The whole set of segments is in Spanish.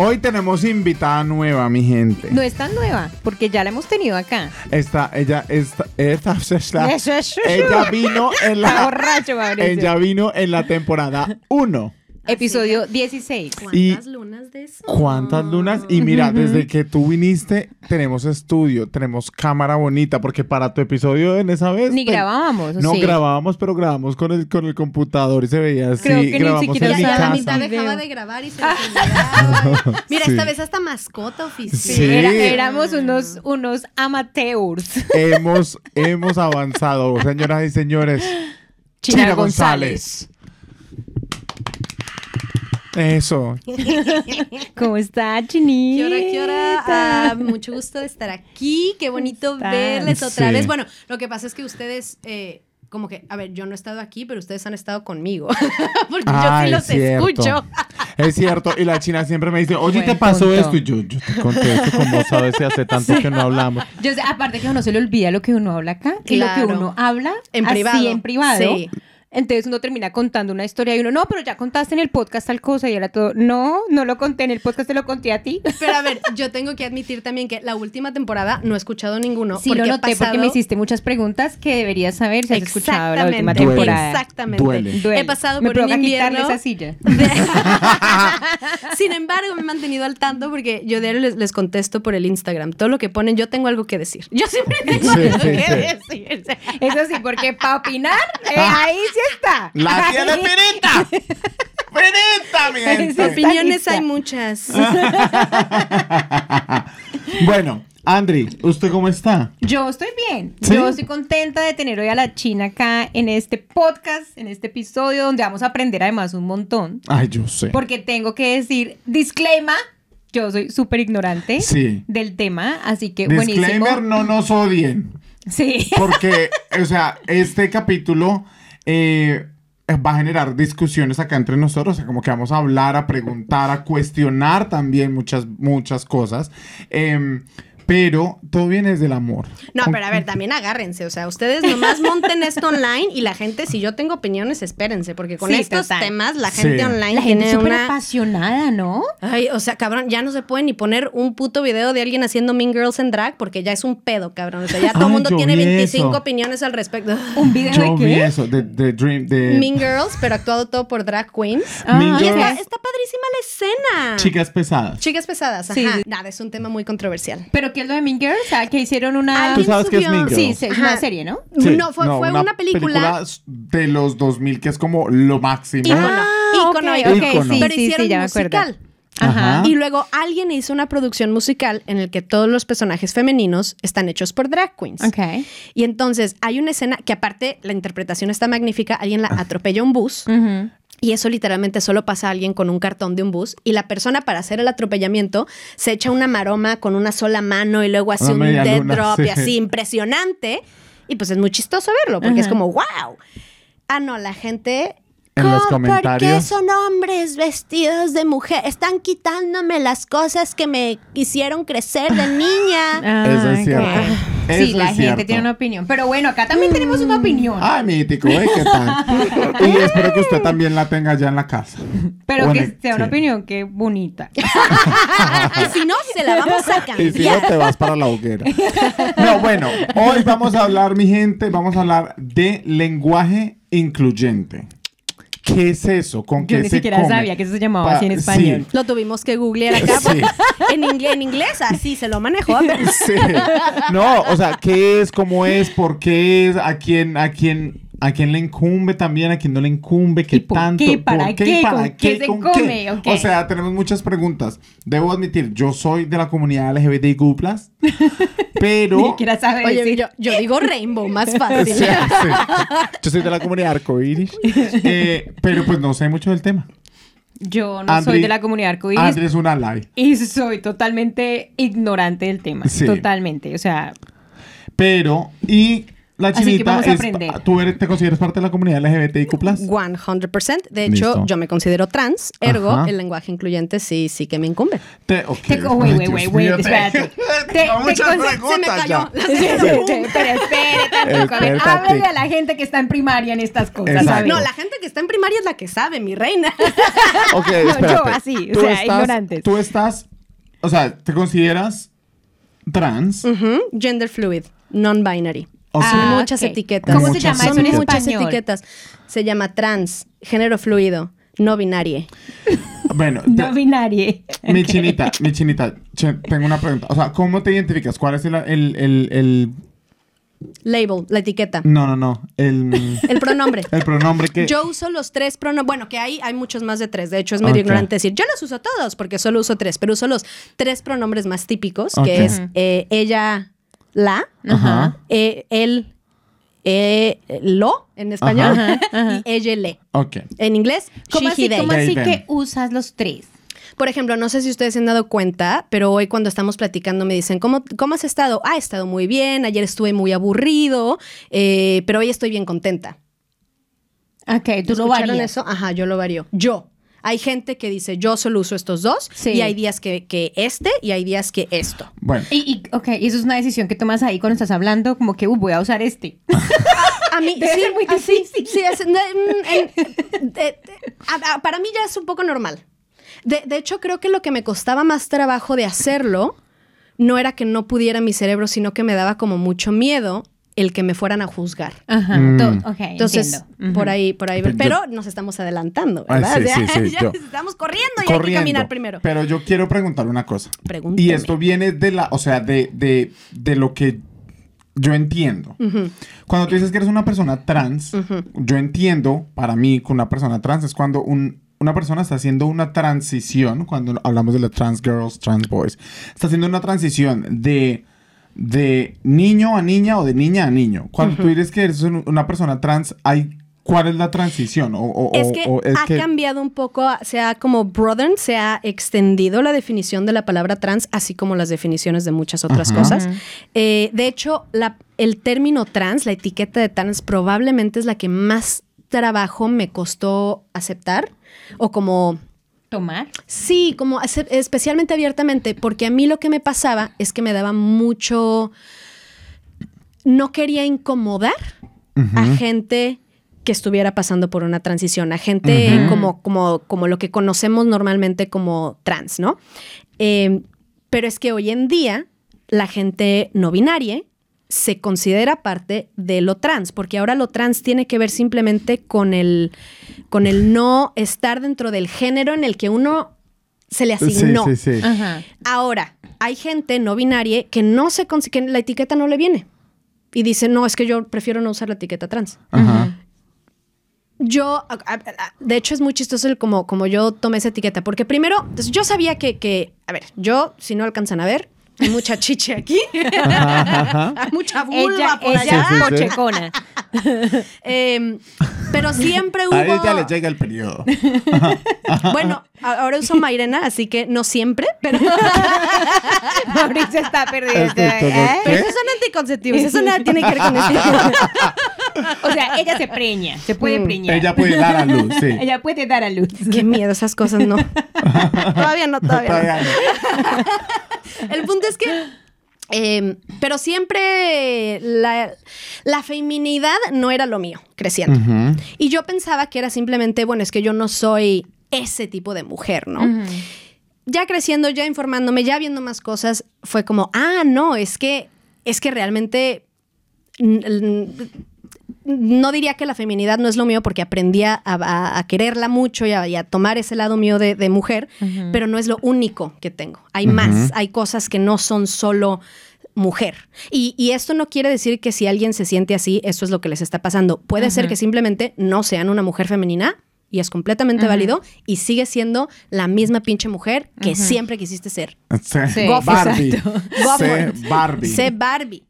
Hoy tenemos invitada nueva, mi gente. No es tan nueva, porque ya la hemos tenido acá. Esta, ella, esta, esta, esta- Eso es ella vino en la, borracho, Mauricio. ella vino en la temporada 1. Episodio 16. Y- ¿Cuántas lunas de eso? ¿Cuántas lunas? Y mira, desde que tú viniste, tenemos estudio, tenemos cámara bonita, porque para tu episodio en esa vez. Ni te- grabábamos, ¿o No sí? grabábamos, pero grabamos con el, con el computador y se veía así. Creo que ni grabamos siquiera en mi ya la Casa. mitad casa. dejaba de grabar y se. Mira, Sí. esta vez hasta mascota oficial. Sí. Era- éramos unos, unos amateurs. hemos, hemos avanzado, señoras y señores. China China González. González. Eso. ¿Cómo está, Chinita? ¿Qué hora, qué hora? Ah, mucho gusto de estar aquí. Qué bonito verles otra Sí. vez. Bueno, lo que pasa es que ustedes, eh, como que, a ver, yo no he estado aquí, pero ustedes han estado conmigo. Porque Ah, yo sí es los cierto. escucho. Es cierto. Y la china siempre me dice, oye, Buen ¿te pasó punto. esto? Y yo, yo te conté esto, como sabes, si hace tanto que no hablamos. Yo sé, aparte que a uno se le olvida lo que uno habla acá y lo Claro. que uno habla En así privado. en privado. Sí. Entonces uno termina contando una historia y uno, no, pero ya contaste en el podcast tal cosa y era todo, no, no lo conté en el podcast, te lo conté a ti. Pero a ver, yo tengo que admitir también que la última temporada no he escuchado ninguno. Sí, porque lo noté porque me hiciste muchas preguntas que deberías saber si has escuchado la última Exactamente, temporada. Exactamente. Duele. Duele. He pasado me por un invierno. esa silla. Sin embargo, me he mantenido al tanto porque yo diario les, les contesto por el Instagram. Todo lo que ponen, yo tengo algo que decir. Yo siempre tengo Sí, algo sí, que sí. decir. Eso sí, porque para opinar, eh, ahí sí está. ¡La tiene finita! ¡Finita, mi gente! Opiniones hay muchas. Bueno, Andri, ¿usted cómo está? Yo estoy bien. ¿Sí? Yo estoy contenta de tener hoy a la China acá en este podcast, en este episodio donde vamos a aprender además un montón. Ay, yo sé. Porque tengo que decir, disclaimer, yo soy súper ignorante Sí. del tema, así que Disclaimer, buenísimo. no nos odien. Sí. Porque, o sea, este capítulo eh, va a generar discusiones acá entre nosotros. O sea, como que vamos a hablar, a preguntar, a cuestionar también muchas, muchas cosas. Em, pero todo viene desde el amor. No, pero a ver, también agárrense. O sea, ustedes nomás monten esto online y la gente, si yo tengo opiniones, espérense. Porque con Sí, estos total. temas, la Sí. gente online La gente es tiene súper una. apasionada, ¿no? Ay, o sea, cabrón, ya no se puede ni poner un puto video de alguien haciendo Mean Girls en drag porque ya es un pedo, cabrón. O sea, ya todo el mundo tiene vi 25 eso. opiniones al respecto. ¿Un video Yo de vi qué? eso, de, de Dream, de Mean Girls, pero actuado todo por drag queens. Ah, Mean Y Girls. está, está padrísima la escena. chicas pesadas. Chicas pesadas, ajá. Sí. Nada, es un tema muy controversial. ¿Pero qué es lo de Mean Girls? O sea, que hicieron una... ¿Tú sabes qué es subió- Mean Girls? Sí, sí, es una serie, ¿no? Sí, no, fue, fue una, película. de los 2000 que es como lo máximo. Ícono, Ah, ícono, ok, ícono. ok, Ícono. sí, pero sí, hicieron sí, ya me acuerdo. musical. Ajá. Ajá. Y luego alguien hizo una producción musical en el que todos los personajes femeninos están hechos por drag queens. Ok. Y entonces hay una escena que aparte la interpretación está magnífica, alguien la atropella un bus Ujú. Y eso literalmente solo pasa a alguien con un cartón de un bus y la persona para hacer el atropellamiento se echa una maroma con una sola mano y luego hace Una un dead luna, drop y así impresionante y pues es muy chistoso verlo porque es como wow. Ah, no, la gente En. ¿Por qué son hombres vestidos de mujer? Están quitándome las cosas que me hicieron crecer de niña. Eso es cierto. Eso sí, la gente cierto. tiene una opinión. Pero bueno, acá también tenemos una opinión. Ay, mítico, ¿eh? ¿Qué tal? y espero que usted también la tenga ya en la casa. pero que sea una sí. opinión que bonita. y si no, se la vamos a Y si no, cambiar. te vas para la hoguera. No, bueno, hoy vamos a hablar, mi gente, vamos a hablar de lenguaje incluyente. ¿Qué es eso? ¿Con Yo qué ni se siquiera come? sabía que eso se llamaba Pa- así en sí. español. Lo tuvimos que googlear acá. Sí. En, inglés, en inglés, así se lo manejó. Sí. No, o sea, ¿qué es? ¿Cómo es? ¿Por qué es? ¿A quién, a quién, a quién le incumbe también? ¿A quién no le incumbe? ¿Qué ¿Y por tanto? qué? ¿Para ¿Por qué? ¿Para ¿Con qué se ¿Con come? ¿O qué? O sea, tenemos muchas preguntas. Debo admitir, yo soy de la comunidad LGBTIQ+, pero... Ni siquiera sabe Oye, decir. yo, yo digo rainbow, más fácil. sí. Yo soy de la comunidad arcoíris, eh, pero pues no sé mucho del tema. Yo no Andri- soy de la comunidad arcoíris Andrés es una lie. y soy totalmente ignorante del tema. Sí. Totalmente. O sea, Pero, y la Así que chinita vamos a es, aprender. ¿tú eres- te consideras parte de la comunidad LGBTIQ+. 100%. De hecho, Listo. yo me considero trans, ergo, Ajá. el lenguaje incluyente sí, sí que me incumbe. Te, ok. Te- oh, wait, wait, wait, wait, espérate. Te- Tengo te muchas se me cayó. Sí, sí, sí, Pero Espérate. háblele a la gente que está en primaria en estas cosas. Exacto. ¿sabes? No, la gente que está en primaria es la que sabe, mi reina. Ok, yo espérate. así, o Tú sea, estás- ignorantes. Tú estás, o sea, ¿te consideras trans? Ujú, Gender fluid, non-binary. O Son muchas Ah, ok. etiquetas. ¿Cómo se Muchas llama eso Son muchas español? etiquetas. Se llama trans, género fluido, no binario. Bueno, No binarie. mi chinita, mi chinita, che- tengo una pregunta. O sea, ¿cómo te identificas? ¿Cuál es el, el, el, el- Label, la etiqueta. no, no, no, el, El pronombre. el pronombre que... Yo uso los tres pronombres. Bueno, que hay, hay muchos más de tres. De hecho, es medio Ok. ignorante decir, yo los uso todos, porque solo uso tres. Pero uso los tres pronombres más típicos, que es eh, ella, la, Ajá. eh, él, eh, lo, en español, Ajá, ajá. y ella, le. Ok. En inglés, ¿Cómo she, así, he, they. cómo así They, que usas los tres? Por ejemplo, no sé si ustedes se han dado cuenta, pero hoy cuando estamos platicando me dicen, ¿cómo, cómo has estado? Ah, he estado muy bien, ayer estuve muy aburrido, eh, pero hoy estoy bien contenta. Ok, tú lo ¿Escucharon varías. eso? Ajá, yo lo varío. Yo. Hay gente que dice, yo solo uso estos dos, Sí. y hay días que, que este, y hay días que esto. Bueno, Y, y, ok, y eso es una decisión que tomas ahí cuando estás hablando, como que, uh, voy a usar este. A mí, Debe sí, ser muy así, difícil. sí, es- mm, en- de- de- a- a- para mí ya es un poco normal. De, de hecho, creo que lo que me costaba más trabajo de hacerlo no era que no pudiera mi cerebro, sino que me daba como mucho miedo el que me fueran a juzgar. Ajá, Mm. to- ok, Entonces, por ahí, por ahí. Pero Pero, yo- nos estamos adelantando, Ay, ¿verdad? Ya- sí, sí, ya yo- estamos corriendo y hay que caminar primero. Pero yo quiero preguntar una cosa. Pregúnteme. Y esto viene de la, o sea, de, de, de lo que yo entiendo. Cuando tú dices que eres una persona trans, yo entiendo, para mí, que una persona trans es cuando un- una persona está haciendo una transición, cuando hablamos de las trans girls, trans boys, está haciendo una transición de, de niño a niña o de niña a niño. Cuando tú dices que eres un- una persona trans, hay, ¿cuál es la transición? O, o- Es que o es ha que- cambiado un poco, se ha como broadened, se ha extendido la definición de la palabra trans, así como las definiciones de muchas otras Ajá. cosas. Eh, de hecho, la- el término trans, la etiqueta de trans, probablemente es la que más trabajo me costó aceptar o como ¿Tomar? Sí, como hacer- especialmente abiertamente, porque a mí lo que me pasaba es que me daba mucho... No quería incomodar a gente que estuviera pasando por una transición, a gente como, como, como lo que conocemos normalmente como trans, ¿no? Eh, pero es que hoy en día la gente no binaria se considera parte de lo trans, porque ahora lo trans tiene que ver simplemente con el, con el no estar dentro del género en el que uno se le asignó. Sí, sí, sí. Ajá. Ahora, hay gente no binaria que no se que la etiqueta no le viene. Y dice, no, es que yo prefiero no usar la etiqueta trans. Ajá. Yo, de hecho, es muy chistoso el como, como yo tomé esa etiqueta, porque primero, pues, yo sabía que, que, a ver, yo, si no alcanzan a ver, hay mucha chiche aquí, hay mucha vulva Ella, por ella allá. Sí, sí, sí. pochecona. Em, pero siempre hubo... A ella le llega el periodo. Bueno, ahora uso Mairena, así que no siempre, pero... Mauricio está perdido. ¿eh? Pero esos son anticonceptivos, eso nada tiene que ver con esto. O sea, ella se preña, se puede Mm. preñar. Ella puede dar a luz, sí. Ella puede dar a luz. Qué miedo, esas cosas no. todavía no, todavía no. Todavía no. El punto es que. eh, pero siempre la, la feminidad no era lo mío, creciendo. Y yo pensaba que era simplemente, bueno, es que yo no soy ese tipo de mujer, ¿no? Ya creciendo, ya informándome, ya viendo más cosas, fue como, ah, no, es que, es que realmente no diría que la feminidad no es lo mío porque aprendí a, a- a quererla mucho y a, y a tomar ese lado mío de, de mujer, pero no es lo único que tengo. Hay más, hay cosas que no son solo mujer. Y, y esto no quiere decir que si alguien se siente así, eso es lo que les está pasando. Puede ser que simplemente no sean una mujer femenina. Y es completamente válido y sigue siendo la misma pinche mujer que siempre quisiste ser. Sí. Sí, Barbie. exacto. Go for Sé. Barbie. Sé Barbie.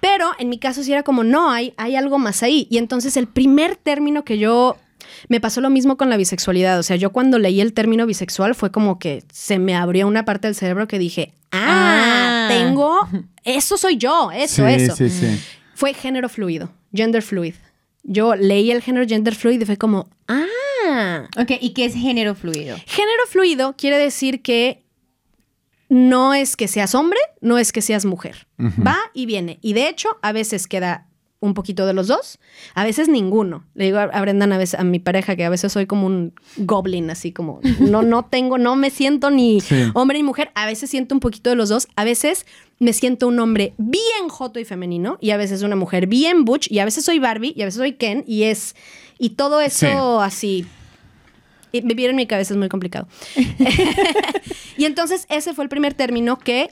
Pero en mi caso sí era como, no, hay, hay algo más ahí. Y entonces el primer término que yo... Me pasó lo mismo con la bisexualidad. O sea, yo cuando leí el término bisexual fue como que se me abrió una parte del cerebro que dije, ah, Ah. tengo, eso soy yo, eso, sí, eso. sí, sí. Fue género fluido, gender fluid. Yo leí el género gender fluid y fue como, ah, Ok, ¿y qué es género fluido? género fluido quiere decir que no es que seas hombre, no es que seas mujer. Va y viene. Y de hecho, a veces queda un poquito de los dos, a veces ninguno. Le digo a a Brendan a veces a mi pareja que a veces soy como un goblin, así como no no tengo, no me siento ni Sí. hombre ni mujer, a veces siento un poquito de los dos, a veces me siento un hombre bien joto y femenino y a veces una mujer bien butch y a veces soy Barbie y a veces soy Ken y es y todo eso así vivir en mi cabeza es muy complicado. y entonces ese fue el primer término que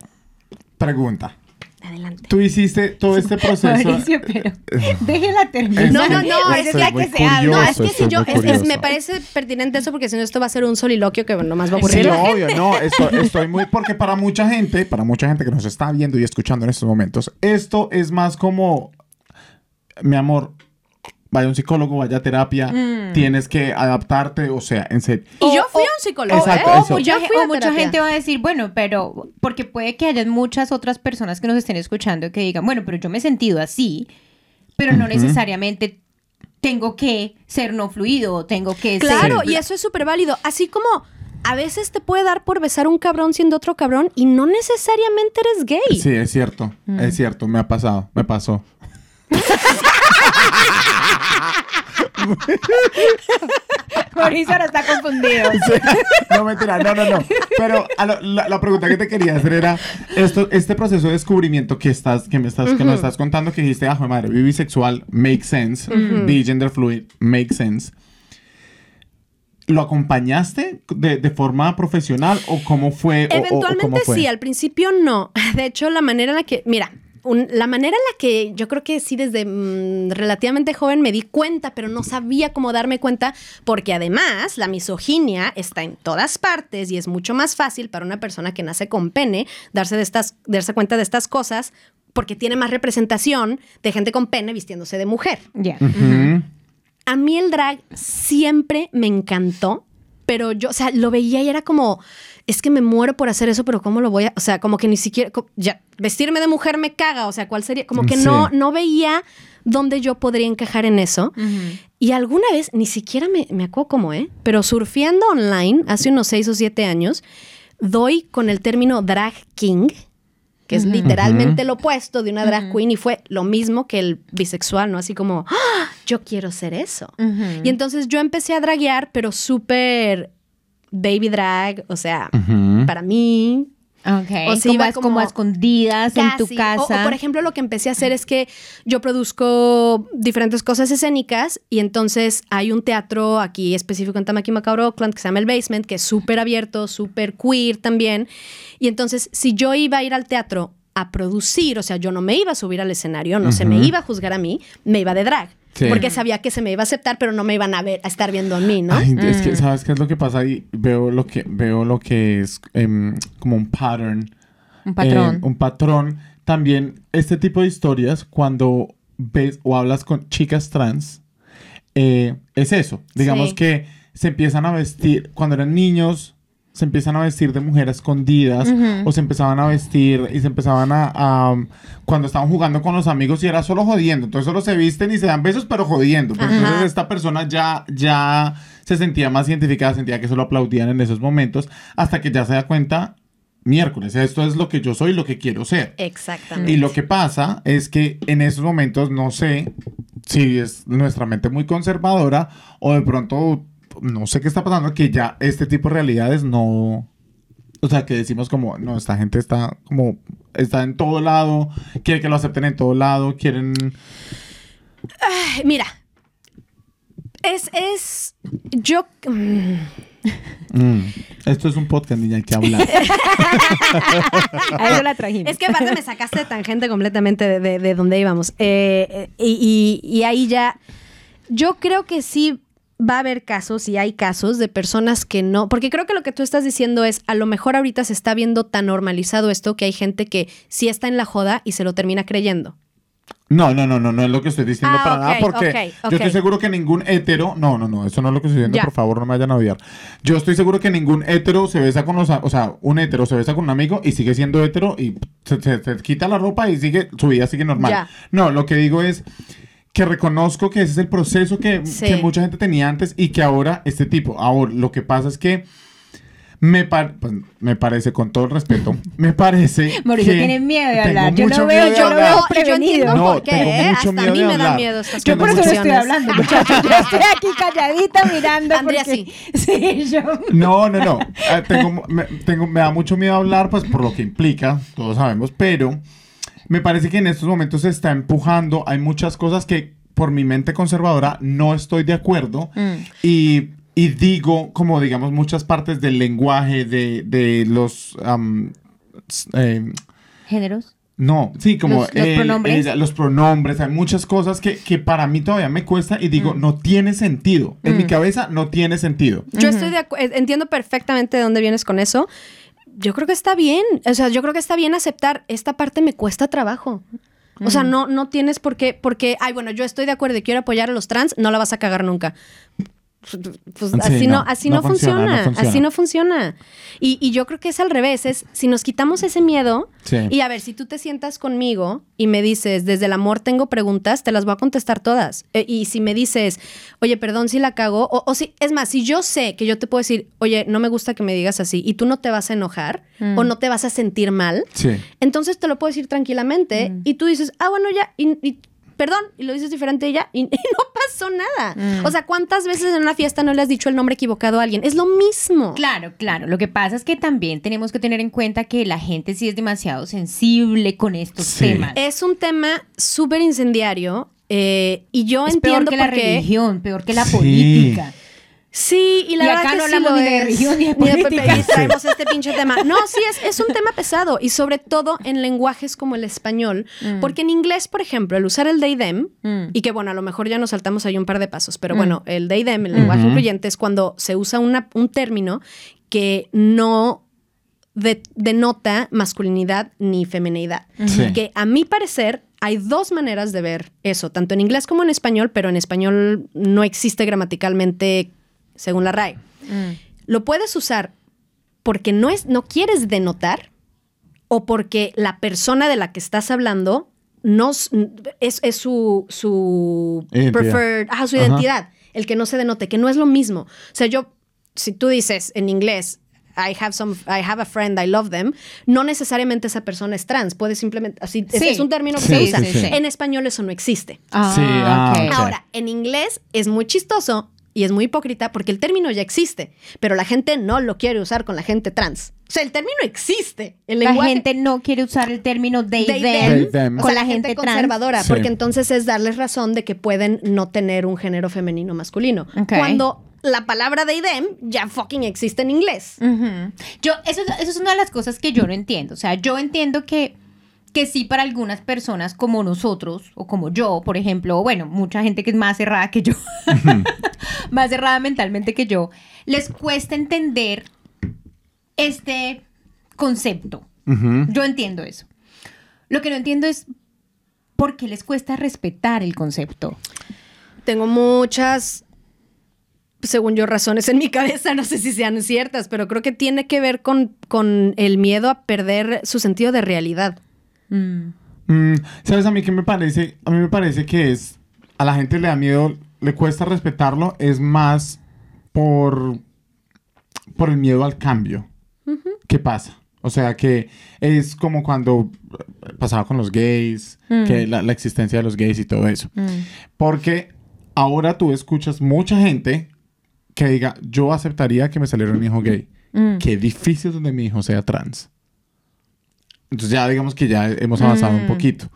Pregunta. adelante. Tú hiciste todo este proceso. Mauricio, pero déjela terminar. No, no, no, es que- muy que se habla. No, es que si yo, es- es- me parece pertinente eso porque si no esto va a ser un soliloquio que nomás va a Sí, aburrir. no, obvio, no, estoy, estoy muy, porque para mucha gente, para mucha gente que nos está viendo y escuchando en estos momentos, esto es más como, mi amor, vaya a un psicólogo, vaya a terapia, tienes que adaptarte, o sea, en serio. Y yo O- fui o- a un psicólogo. Exacto, ¿eh? eso. O mucha, Yo fui a o mucha gente va a decir, bueno, pero porque puede que haya muchas otras personas que nos estén escuchando que digan, bueno, pero yo me he sentido así, pero no necesariamente tengo que ser no fluido, tengo que Claro, ser... y eso es súper válido. Así como a veces te puede dar por besar un cabrón siendo otro cabrón y no necesariamente eres gay. Sí, es cierto, es cierto, me ha pasado, me pasó. Mauricio ahora está confundido. No, mentira, no, no, no. Pero a lo- la, la pregunta que te quería hacer era, esto, este proceso de descubrimiento que estás, que me estás, que me estás contando, que dijiste, ah, madre, bisexual, make sense, vi gender fluid, make sense. ¿Lo acompañaste de, de forma profesional o cómo fue? o- o- o Eventualmente cómo fue? sí, al principio no. De hecho, la manera en la que, mira, un- la manera en la que yo creo que sí desde mm, relativamente joven me di cuenta, pero no sabía cómo darme cuenta, porque además la misoginia está en todas partes y es mucho más fácil para una persona que nace con pene darse, de estas, darse cuenta de estas cosas porque tiene más representación de gente con pene vistiéndose de mujer. Ya. Ujú. A mí el drag siempre me encantó, pero yo, o sea, lo veía y era como, es que me muero por hacer eso, pero ¿cómo lo voy a...? O sea, como que ni siquiera, ya, vestirme de mujer me caga, o sea, ¿cuál sería? Como que Sí. no, no veía dónde yo podría encajar en eso. Y alguna vez, ni siquiera me, me acuerdo cómo, ¿eh? Pero surfeando online, hace unos seis o siete años, doy con el término drag king, que es literalmente lo opuesto de una drag queen y fue lo mismo que el bisexual, ¿no? Así como, ¡Ah! yo quiero ser eso. Y entonces yo empecé a draguear, pero súper baby drag, o sea, para mí, O se como, iba es- como como a escondidas en tu casa. O, o, por ejemplo, lo que empecé a hacer es que yo produzco diferentes cosas escénicas y entonces hay un teatro aquí específico en Tamaki Macabro, Oakland, que se llama El Basement, que es súper abierto, súper queer también. Y entonces, si yo iba a ir al teatro a producir, o sea, yo no me iba a subir al escenario, no se me iba a juzgar a mí, me iba de drag. Sí. Porque sabía que se me iba a aceptar, pero no me iban a ver, a estar viendo a mí, ¿no? Ay, es que, ¿sabes qué es lo que pasa ahí? Veo lo que, veo lo que es em, como un pattern. Un patrón. Eh, un patrón. También este tipo de historias, cuando ves o hablas con chicas trans, eh, es eso. Digamos Sí. que se empiezan a vestir, cuando eran niños, se empiezan a vestir de mujeres escondidas o se empezaban a vestir y se empezaban a, a- cuando estaban jugando con los amigos y era solo jodiendo. Entonces solo se visten y se dan besos, pero jodiendo. Entonces esta persona ya, ya se sentía más identificada, sentía que solo aplaudían en esos momentos hasta que ya se da cuenta, miércoles, esto es lo que yo soy, lo que quiero ser. Exactamente. Y lo que pasa es que en esos momentos no sé si es nuestra mente muy conservadora o de pronto no sé qué está pasando, que ya este tipo de realidades no... O sea, que decimos como, no, esta gente está como, está en todo lado, quiere que lo acepten en todo lado, quieren... Ay, Mira, es, es, yo... mm, Mm, esto es un podcast, niña, hay que hablar. A eso la trajimos. Es que aparte me sacaste de tangente completamente de, de- de donde íbamos. Eh, eh, y, y- y ahí ya. Yo creo que sí va a haber casos y hay casos de personas que no. Porque creo que lo que tú estás diciendo es: a lo mejor ahorita se está viendo tan normalizado esto que hay gente que sí está en la joda y se lo termina creyendo. No, no, no, no, no es lo que estoy diciendo Ah, para nada, porque yo estoy seguro que ningún hetero, no, no, no, eso no es lo que estoy diciendo, por favor, no me vayan a odiar. Yo estoy seguro que ningún hetero se besa con los, o sea, un hetero se besa con un amigo y sigue siendo hetero y se, se- se quita la ropa y sigue, su vida sigue normal. No, lo que digo es que reconozco que ese es el proceso que, Sí. que mucha gente tenía antes y que ahora este tipo, ahora lo que pasa es que me, par- pues, me parece, con todo el respeto, me parece Mauricio que tiene miedo de hablar. Yo lo veo, miedo yo lo veo prevenido. No, por qué, tengo ¿eh? mucho Hasta a miedo mí de me da hablar. miedo estas Yo por eso no estoy hablando, muchachos. Yo estoy aquí calladita mirando. Andrea, porque... sí. yo. No, no, no. Eh, tengo, me, tengo- me da mucho miedo hablar, pues por lo que implica, todos sabemos, pero me parece que en estos momentos se está empujando. Hay muchas cosas que por mi mente conservadora no estoy de acuerdo y, y digo, como digamos, muchas partes del lenguaje, de, de los... eh, ¿Géneros? no, sí, como Los- los él, pronombres. ella, los pronombres, hay muchas cosas que, que para mí todavía me cuesta y digo, no tiene sentido. En mi cabeza no tiene sentido. Yo estoy de acu- eh, entiendo perfectamente de dónde vienes con eso. Yo creo que está bien. O sea, yo creo que está bien aceptar. Esta parte me cuesta trabajo. O sea, no, no tienes por qué, porque, ay, bueno, yo estoy de acuerdo y quiero apoyar a los trans, no la vas a cagar nunca. Pues Sí, así no, no, así no no, funciona, funciona, no funciona. así no funciona. Y, y yo creo que es al revés, es si nos quitamos ese miedo Sí. y a ver, si tú te sientas conmigo y me dices, desde el amor tengo preguntas, te las voy a contestar todas. Eh, y si me dices, oye, perdón si la cago, o, o si, es más, si yo sé que yo te puedo decir, oye, no me gusta que me digas así y tú no te vas a enojar o no te vas a sentir mal, Sí. entonces te lo puedo decir tranquilamente y tú dices, ah, bueno, ya, y, y- perdón, y lo dices diferente y ya, y, y no pasó nada. O sea, ¿cuántas veces en una fiesta no le has dicho el nombre equivocado a alguien? Es lo mismo. Claro, claro. Lo que pasa es que también tenemos que tener en cuenta que la gente sí es demasiado sensible con estos Sí. temas. Es un tema súper incendiario eh, y yo Es peor entiendo que la qué. religión, peor que la Sí. política. Sí, y la Y verdad acá que no sí lo ni de religión ni de Ni política. y traemos este pinche tema. No, sí, es, es un tema pesado y sobre todo en lenguajes como el español. Porque en inglés, por ejemplo, el usar el they, them, Mm. y que bueno, a lo mejor ya nos saltamos ahí un par de pasos, pero bueno, el they, them, el lenguaje incluyente es cuando se usa una- un término que no de- denota masculinidad ni feminidad. Sí. Que a mi parecer hay dos maneras de ver eso, tanto en inglés como en español, pero en español no existe gramaticalmente según la RAE. Lo puedes usar porque no, es, no quieres denotar o porque la persona de la que estás hablando no es, es su, su Identidad. preferred, ajá, su Ajá. identidad, el que no se denote, que no es lo mismo. O sea, yo, si tú dices en inglés, I have some, I have a friend, I love them, no necesariamente esa persona es trans, puede simplemente, así, Sí. es un término que Sí, se usa. sí, sí. En español eso no existe. Sí, ah, ok. Ahora, en inglés es muy chistoso y es muy hipócrita porque el término ya existe, pero la gente no lo quiere usar con la gente trans. O sea, el término existe. El La lenguaje gente no quiere usar el término they, they, them, They, them. o con sea, la gente, conservadora, Sí. porque entonces es darles razón de que pueden no tener un género femenino o masculino. Cuando la palabra they them ya fucking existe en inglés. Yo, eso, es- eso es una de las cosas que yo no entiendo. O sea, yo entiendo que, que sí para algunas personas como nosotros, o como yo, por ejemplo, o bueno, mucha gente que es más cerrada que yo, más cerrada mentalmente que yo, les cuesta entender este concepto. Yo entiendo eso. Lo que no entiendo es por qué les cuesta respetar el concepto. Tengo muchas, según yo, razones en mi cabeza, no sé si sean ciertas, pero creo que tiene que ver con, con el miedo a perder su sentido de realidad. Mm. Mm, ¿Sabes a mí qué me parece? A mí me parece que es. A la gente le da miedo, le cuesta respetarlo, es más por. por el miedo al cambio. ¿Qué pasa? O sea, que es como cuando pasaba con los gays, que la, la existencia de los gays y todo eso. Porque ahora tú escuchas mucha gente que diga, yo aceptaría que me saliera un hijo gay. Mm. Qué difícil donde mi hijo sea trans. Entonces ya digamos que ya hemos avanzado un poquito.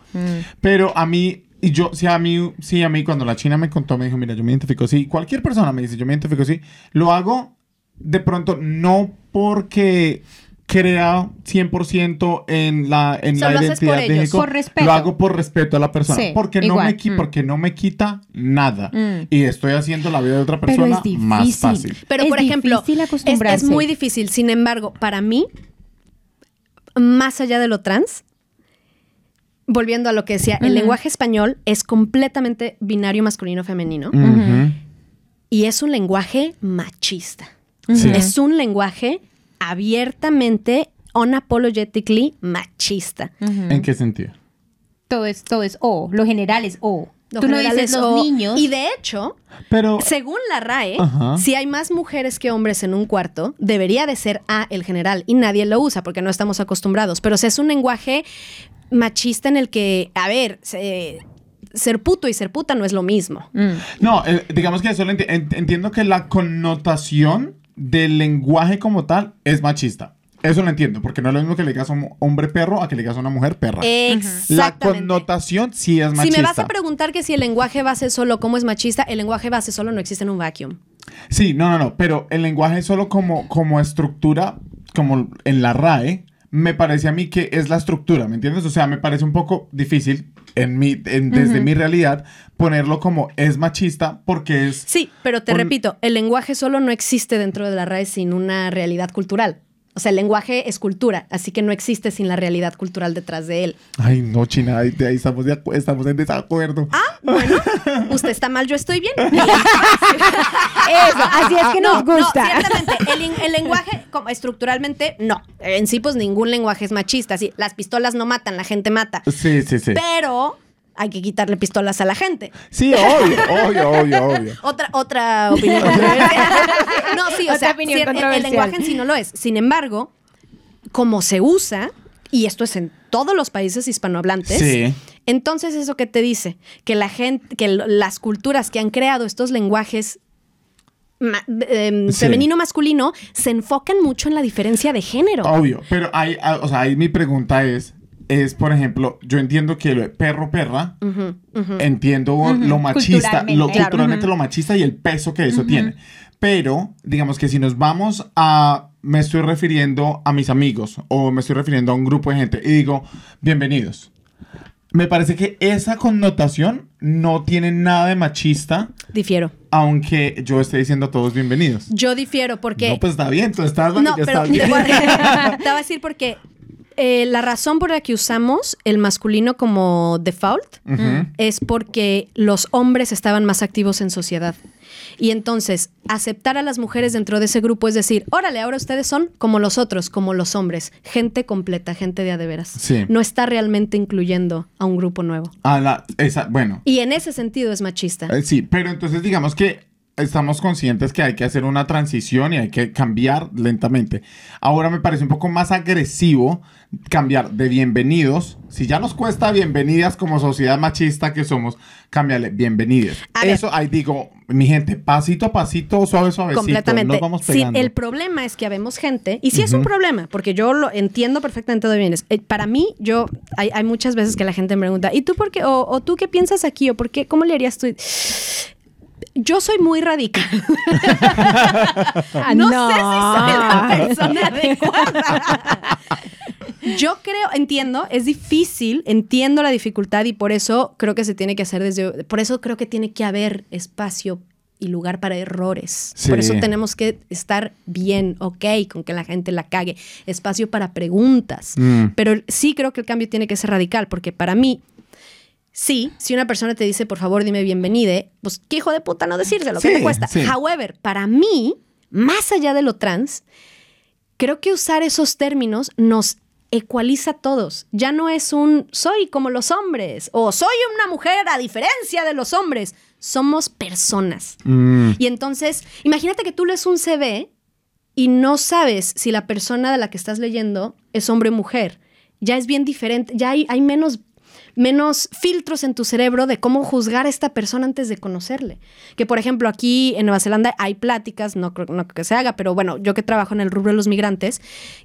Pero a mí, y yo, si a mí, sí, a mí cuando la china me contó, me dijo, mira, yo me identifico así. Cualquier persona me dice, yo me identifico así. Lo hago de pronto no porque crea 100% en la, en O sea, la lo haces por identidad de ellos. México. Por respeto. Lo hago por respeto a la persona. Sí, porque, no igual. me, qui- Mm. porque no me quita nada. Mm. Y estoy haciendo la vida de otra Pero persona más fácil. Pero, Es por ejemplo, es, muy difícil. Sin embargo, para mí, más allá de lo trans, volviendo a lo que decía, el lenguaje español es completamente binario masculino-femenino y es un lenguaje machista. Sí. Es un lenguaje abiertamente, unapologetically machista. ¿En qué sentido? Todo es, todo es O, lo general es O. Tú no dices es los o- niños. Y de hecho, Pero según la RAE, Ajá. si hay más mujeres que hombres en un cuarto, debería de ser A el general y nadie lo usa porque no estamos acostumbrados. Pero o sea, es un lenguaje machista en el que, a ver, se- ser puto y ser puta no es lo mismo. Mm. No, eh, digamos que eso lo enti- ent- entiendo que la connotación del lenguaje como tal es machista. Eso lo entiendo, porque no es lo mismo que le digas a un hombre perro a que le digas a una mujer perra. La Exactamente. connotación sí es Si machista. me vas a preguntar que si el lenguaje base solo cómo es machista, el lenguaje base solo no existe en un vacuum. Sí, no, no, no, pero el lenguaje solo como, como estructura, como en la RAE, me parece a mí que es la estructura, ¿me entiendes? O sea, me parece un poco difícil en mi, en- desde mi realidad ponerlo como es machista porque es... Sí, pero te Un- repito, el lenguaje solo no existe dentro de la RAE sin una realidad cultural. O sea, el lenguaje es cultura, así que no existe sin la realidad cultural detrás de él. Ay, no, China, ahí, ahí estamos, de acu- estamos en desacuerdo. Ah, bueno, usted está mal, yo estoy bien. Eso, así es que nos No, no, gusta. ciertamente, el, el lenguaje como estructuralmente, no. En sí, pues ningún lenguaje es machista. Sí, las pistolas no matan, la gente mata. Sí, sí, sí. Pero hay que quitarle pistolas a la gente. Sí, obvio, obvio, obvio, obvio. Otra, otra opinión. No, sí, o Otra sea, opinión el- lenguaje en sí no lo es. Sin embargo, como se usa, y esto es en todos los países hispanohablantes, Sí. entonces eso que te dice, que la gente, que las culturas que han creado estos lenguajes ma- em, Sí. femenino-masculino se enfocan mucho en la diferencia de género. Obvio, pero ahí, ah, o sea, ahí mi pregunta es, es, por ejemplo, yo entiendo que lo de perro-perra, entiendo lo machista, Culturalmente. lo Claro. culturalmente lo machista y el peso que eso tiene. Pero, digamos que si nos vamos a, me estoy refiriendo a mis amigos o me estoy refiriendo a un grupo de gente y digo, bienvenidos. Me parece que esa connotación no tiene nada de machista, Difiero. aunque yo esté diciendo a todos bienvenidos. Yo difiero porque... No, pues está bien, tú estás No, pero estás te bien. voy, a, te voy a decir porque eh, la razón por la que usamos el masculino como default es porque los hombres estaban más activos en sociedad. Y entonces, aceptar a las mujeres dentro de ese grupo es decir, órale, ahora ustedes son como los otros, como los hombres, gente completa, gente de a de veras. Sí. No está realmente incluyendo a un grupo nuevo. A la, esa, bueno, Y en ese sentido es machista. Eh, Sí, pero entonces digamos que estamos conscientes que hay que hacer una transición y hay que cambiar lentamente. Ahora me parece un poco más agresivo cambiar de bienvenidos. Si ya nos cuesta bienvenidas como sociedad machista que somos, cámbiale bienvenidas. Eso ahí digo, mi gente, pasito a pasito, suave, suavecito. Completamente. Nos vamos Sí, el problema es que habemos gente, y sí es un problema, porque yo lo entiendo perfectamente de bienes. Eh, para mí, yo, hay, hay muchas veces que la gente me pregunta, ¿y tú por qué? O, o tú qué piensas aquí? ¿O por qué? ¿Cómo le harías tú? Yo soy muy radical. No, sé si soy la persona adecuada. Yo creo, entiendo, es difícil, entiendo la dificultad y por eso creo que se tiene que hacer desde, por eso creo que tiene que haber espacio y lugar para errores. Sí. Por eso tenemos que estar bien, ok, con que la gente la cague. Espacio para preguntas. Mm. Pero sí creo que el cambio tiene que ser radical, porque para mí, sí, si una persona te dice, por favor, dime bienvenide, pues qué hijo de puta no decírselo, ¿qué Sí, te cuesta? sí. However, para mí, más allá de lo trans, creo que usar esos términos nos ecualiza a todos. Ya no es un soy como los hombres o soy una mujer a diferencia de los hombres. Somos personas. Mm. Y entonces, imagínate que tú lees un CV y no sabes si la persona de la que estás leyendo es hombre o mujer. Ya es bien diferente, ya hay, hay menos, menos filtros en tu cerebro de cómo juzgar a esta persona antes de conocerle. Que por ejemplo aquí en Nueva Zelanda hay pláticas, no creo, no creo que se haga, pero bueno, yo que trabajo en el rubro de los migrantes,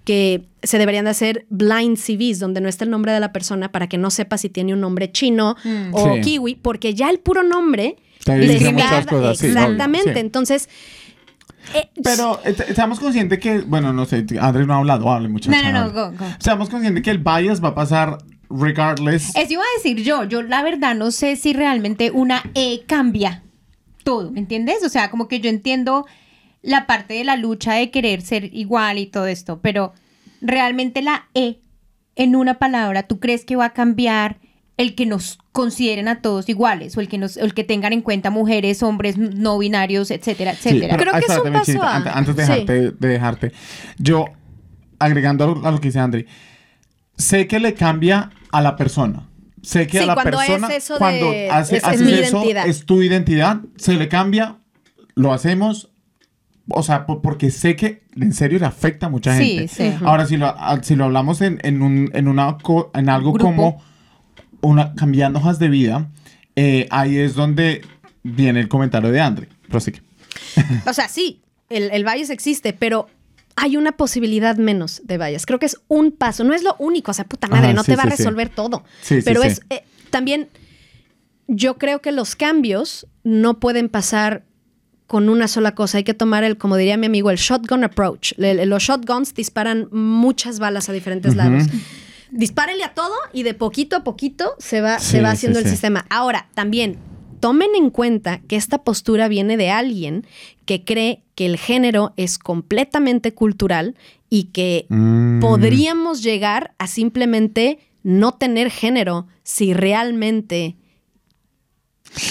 que se deberían de hacer blind CVs, donde no está el nombre de la persona para que no sepa si tiene un nombre chino o Sí. kiwi, porque ya el puro nombre Te les da- cosas, sí, obvio, Exactamente, sí. entonces... eh, Pero eh, estamos conscientes que, bueno, no sé, André no ha hablado, hable muchacha. No, no, no, go. Seamos conscientes que el bias va a pasar regardless. Eso iba a decir yo. Yo la verdad no sé si realmente una E cambia todo, ¿me entiendes? O sea, como que yo entiendo la parte de la lucha de querer ser igual y todo esto, pero realmente la E en una palabra, ¿tú crees que va a cambiar el que nos consideren a todos iguales o el que nos el que tengan en cuenta mujeres, hombres no binarios, etcétera, Sí, etcétera. pero Creo que es un paso a- Antes, antes de, sí. dejarte, de dejarte. Yo, agregando a lo, a lo que dice Andri, sé que le cambia a la persona. Sé que Sí, a la cuando es persona, eso de- cuando hace, es- es haces mi eso, identidad. es tu identidad, se le cambia, lo hacemos. O sea, po- porque sé que en serio le afecta a mucha Sí, gente. sí. Ahora, si lo, si lo hablamos en, en, un, en, una, en algo Grupo. como una, cambiando hojas de vida, eh, ahí es donde viene el comentario de Andri. Prosigue. O sea, sí, el, el bias existe, pero hay una posibilidad menos de bias. Creo que es un paso, no es lo único. O sea, puta madre, Ajá, no sí, te va a sí, resolver todo. Sí, pero es eh, también, yo creo que los cambios no pueden pasar con una sola cosa. Hay que tomar el, como diría mi amigo, el shotgun approach. Le- los shotguns disparan muchas balas a diferentes lados. Dispárele a todo y de poquito a poquito se va, se va haciendo el sistema. Ahora, también tomen en cuenta que esta postura viene de alguien que cree que el género es completamente cultural y que Mm. podríamos llegar a simplemente no tener género si realmente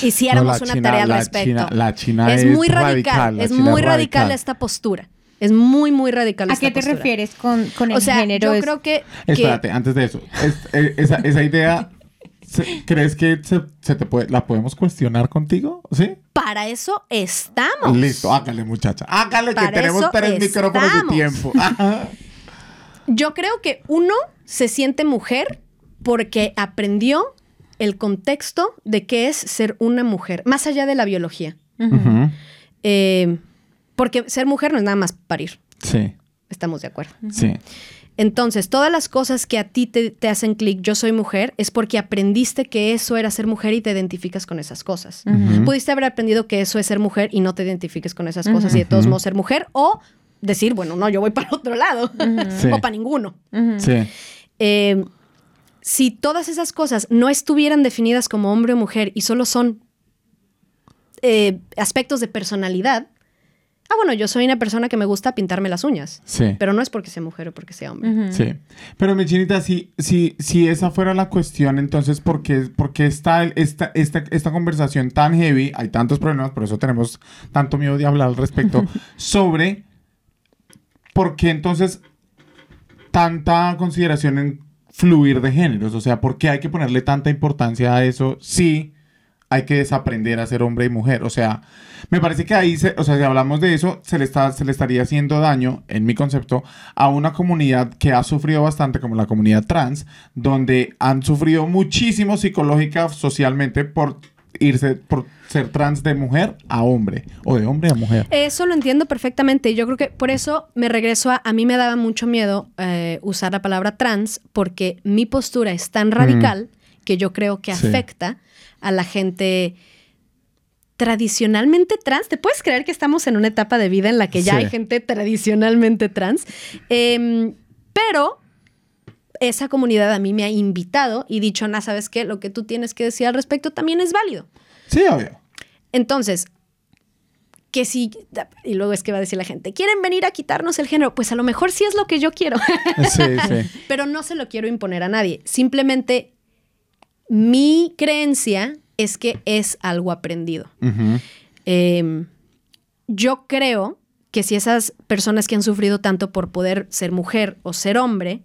hiciéramos No, una China- tarea al la respecto. China- la China es es muy radical, es China muy es radical, radical. esta postura. Es muy, muy radical ¿A esta qué te postura. refieres con, con el O sea, género? yo Es- creo que, que- Espérate, antes de eso, es- esa, esa idea, ¿crees que se, se te puede, la podemos cuestionar contigo? ¿Sí? para eso estamos. Listo, hágale muchacha. Hágale que tenemos tres micrófonos de estamos. tiempo. Yo creo que uno se siente mujer porque aprendió el contexto de qué es ser una mujer, más allá de la biología. Eh, porque ser mujer no es nada más parir, Sí, estamos de acuerdo. sí. Entonces, todas las cosas que a ti te, te hacen clic, yo soy mujer, es porque aprendiste que eso era ser mujer y te identificas con esas cosas. Pudiste haber aprendido que eso es ser mujer y no te identifiques con esas cosas y de todos modos ser mujer o decir, bueno, no, yo voy para otro lado Sí. o para ninguno. Sí. Eh, si todas esas cosas no estuvieran definidas como hombre o mujer y solo son eh, aspectos de personalidad, ah, bueno, yo soy una persona que me gusta pintarme las uñas, Sí. pero no es porque sea mujer o porque sea hombre. Sí. Pero mi chinita, si, si, si esa fuera la cuestión, entonces, ¿por qué, por qué está el- esta, esta, esta conversación tan heavy? Hay tantos problemas, por eso tenemos tanto miedo de hablar al respecto, sobre por qué entonces tanta consideración en fluir de géneros. O sea, ¿por qué hay que ponerle tanta importancia a eso si hay que desaprender a ser hombre y mujer? O sea, me parece que ahí, se- o sea, si hablamos de eso, se le, está, se le estaría haciendo daño, en mi concepto, a una comunidad que ha sufrido bastante, como la comunidad trans, donde han sufrido muchísimo psicológica, socialmente, por irse, por ser trans de mujer a hombre, o de hombre a mujer. Eso lo entiendo perfectamente. Yo creo que por eso me regreso a. A mí me daba mucho miedo eh, usar la palabra trans, porque mi postura es tan radical que yo creo que Sí. A la gente tradicionalmente trans. ¿Te puedes creer que estamos en una etapa de vida en la que ya Sí. hay gente tradicionalmente trans? Em, pero esa comunidad a mí me ha invitado y dicho, Ana, ¿sabes qué? Lo que tú tienes que decir al respecto también es válido. Sí, obvio. Entonces, que si, y luego es que va a decir la gente, ¿quieren venir a quitarnos el género? Pues a lo mejor sí es lo que yo quiero, Sí, sí. pero no se lo quiero imponer a nadie. Simplemente mi creencia es que es algo aprendido. Eh, yo creo que si esas personas que han sufrido tanto por poder ser mujer o ser hombre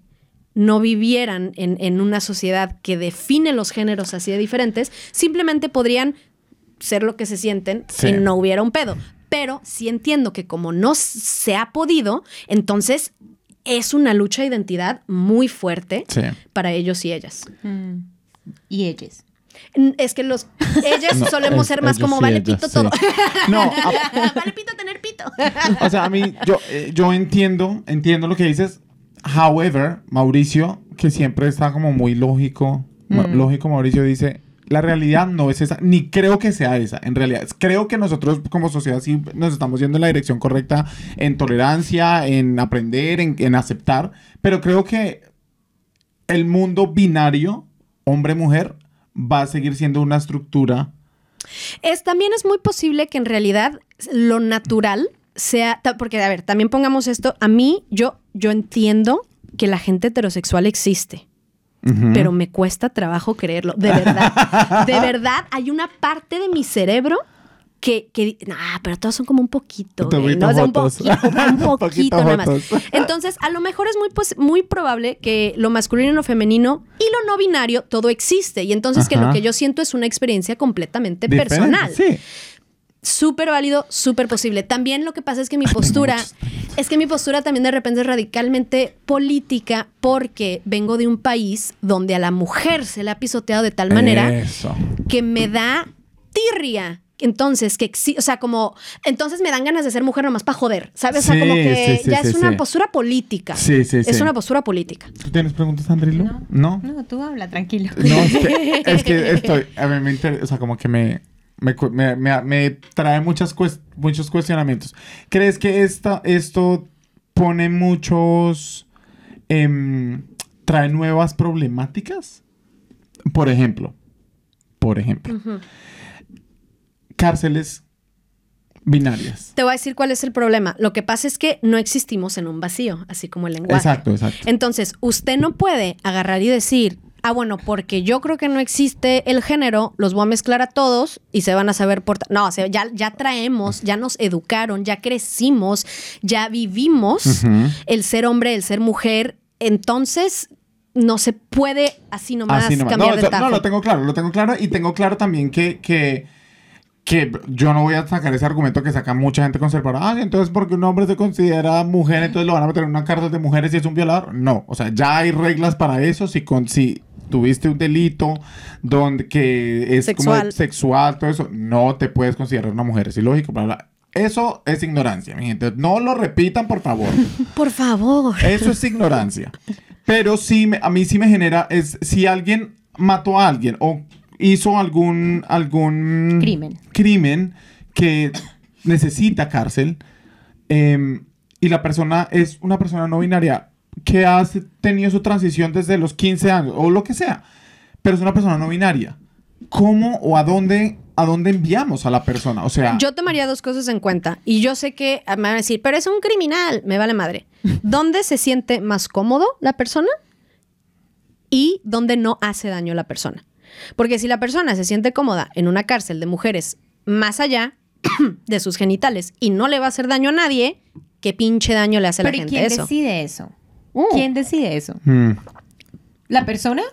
no vivieran en, en una sociedad que define los géneros así de diferentes, simplemente podrían ser lo que se sienten Sí. y no hubiera un pedo. Pero sí entiendo que como no se ha podido, entonces es una lucha de identidad muy fuerte Sí. para ellos y ellas. Mm. Y ellas. Es que los ellas No, solemos es- ser más como sí, vale ellas pito sí. todo. No, a- vale pito tener pito. O sea, a mí, yo, eh, yo entiendo, entiendo lo que dices. However, Mauricio, que siempre está como muy lógico, ma- lógico, Mauricio dice, la realidad no es esa, ni creo que sea esa, en realidad. Creo que nosotros como sociedad sí nos estamos yendo en la dirección correcta en tolerancia, en aprender, en, en aceptar, pero creo que el mundo binario, hombre-mujer, va a seguir siendo una estructura. Es, también es muy posible que en realidad lo natural sea, porque a ver, también pongamos esto, a mí yo, yo entiendo que la gente heterosexual existe. Pero me cuesta trabajo creerlo. De verdad. de verdad, hay una parte de mi cerebro que, que nah, pero todos son como un poquito. Un güey, poquito ¿no? O sea, un poquito, un Un poquito poquito nada más. Entonces, a lo mejor es muy, pos- muy probable que lo masculino y lo femenino y lo no binario todo existe. Y entonces que lo que yo siento es una experiencia completamente Diferente, personal. Sí. Súper válido, súper posible. También lo que pasa es que mi postura, es que mi postura también de repente es radicalmente política porque vengo de un país donde a la mujer se le ha pisoteado de tal manera Eso. que me da tirria. Entonces, que exi- o sea, como, entonces me dan ganas de ser mujer nomás para joder, ¿sabes? o sea, como que sí, sí, ya sí, es una sí. postura política. Sí, sí, Es sí. una postura política. ¿Tú tienes preguntas, Andrilo? No. ¿No? No, tú habla, tranquilo. No, es que, es que estoy, a mí me interesa, o sea, como que me, me, me, me- me trae muchas cues- muchos cuestionamientos. ¿Crees que esta, esto pone muchos, em, trae nuevas problemáticas? Por ejemplo, por ejemplo, cárceles binarias. Te voy a decir cuál es el problema. Lo que pasa es que no existimos en un vacío, así como el lenguaje. Exacto, exacto. Entonces, usted no puede agarrar y decir, ah, bueno, porque yo creo que no existe el género, los voy a mezclar a todos y se van a saber portar. No, o sea, ya, ya traemos, ya nos educaron, ya crecimos, ya vivimos el ser hombre, el ser mujer. Entonces, no se puede así nomás, Así nomás. cambiar No, de tajo. no, lo tengo claro, lo tengo claro y tengo claro también que, que, que yo no voy a sacar ese argumento que saca mucha gente conservadora. Ah, entonces porque un hombre se considera mujer, entonces lo van a meter en una cárcel de mujeres y es un violador. No, o sea, ya hay reglas para eso. Si, con, si tuviste un delito donde que es como Sexual. todo eso, no te puedes considerar una mujer. Es ilógico. bla, bla. Eso es ignorancia, mi gente. No lo repitan, por favor. Por favor. Eso es ignorancia. Pero sí, me- a mí sí me genera, es si alguien mató a alguien o hizo algún, algún Crimen. crimen que necesita cárcel em, y la persona es una persona no binaria que ha tenido su transición desde los 15 años o lo que sea, pero es una persona no binaria. ¿Cómo o a dónde, a dónde enviamos a la persona? O sea, Yo tomaría dos cosas en cuenta. Y yo sé que me van a decir, pero es un criminal. Me vale madre. ¿Dónde se siente más cómodo la persona? Y dónde no hace daño a la persona. Porque si la persona se siente cómoda en una cárcel de mujeres más allá de sus genitales y no le va a hacer daño a nadie, ¿qué pinche daño le hace a la Pero ¿y gente quién eso? decide eso? Uh. ¿Quién decide eso? mm, ¿La persona?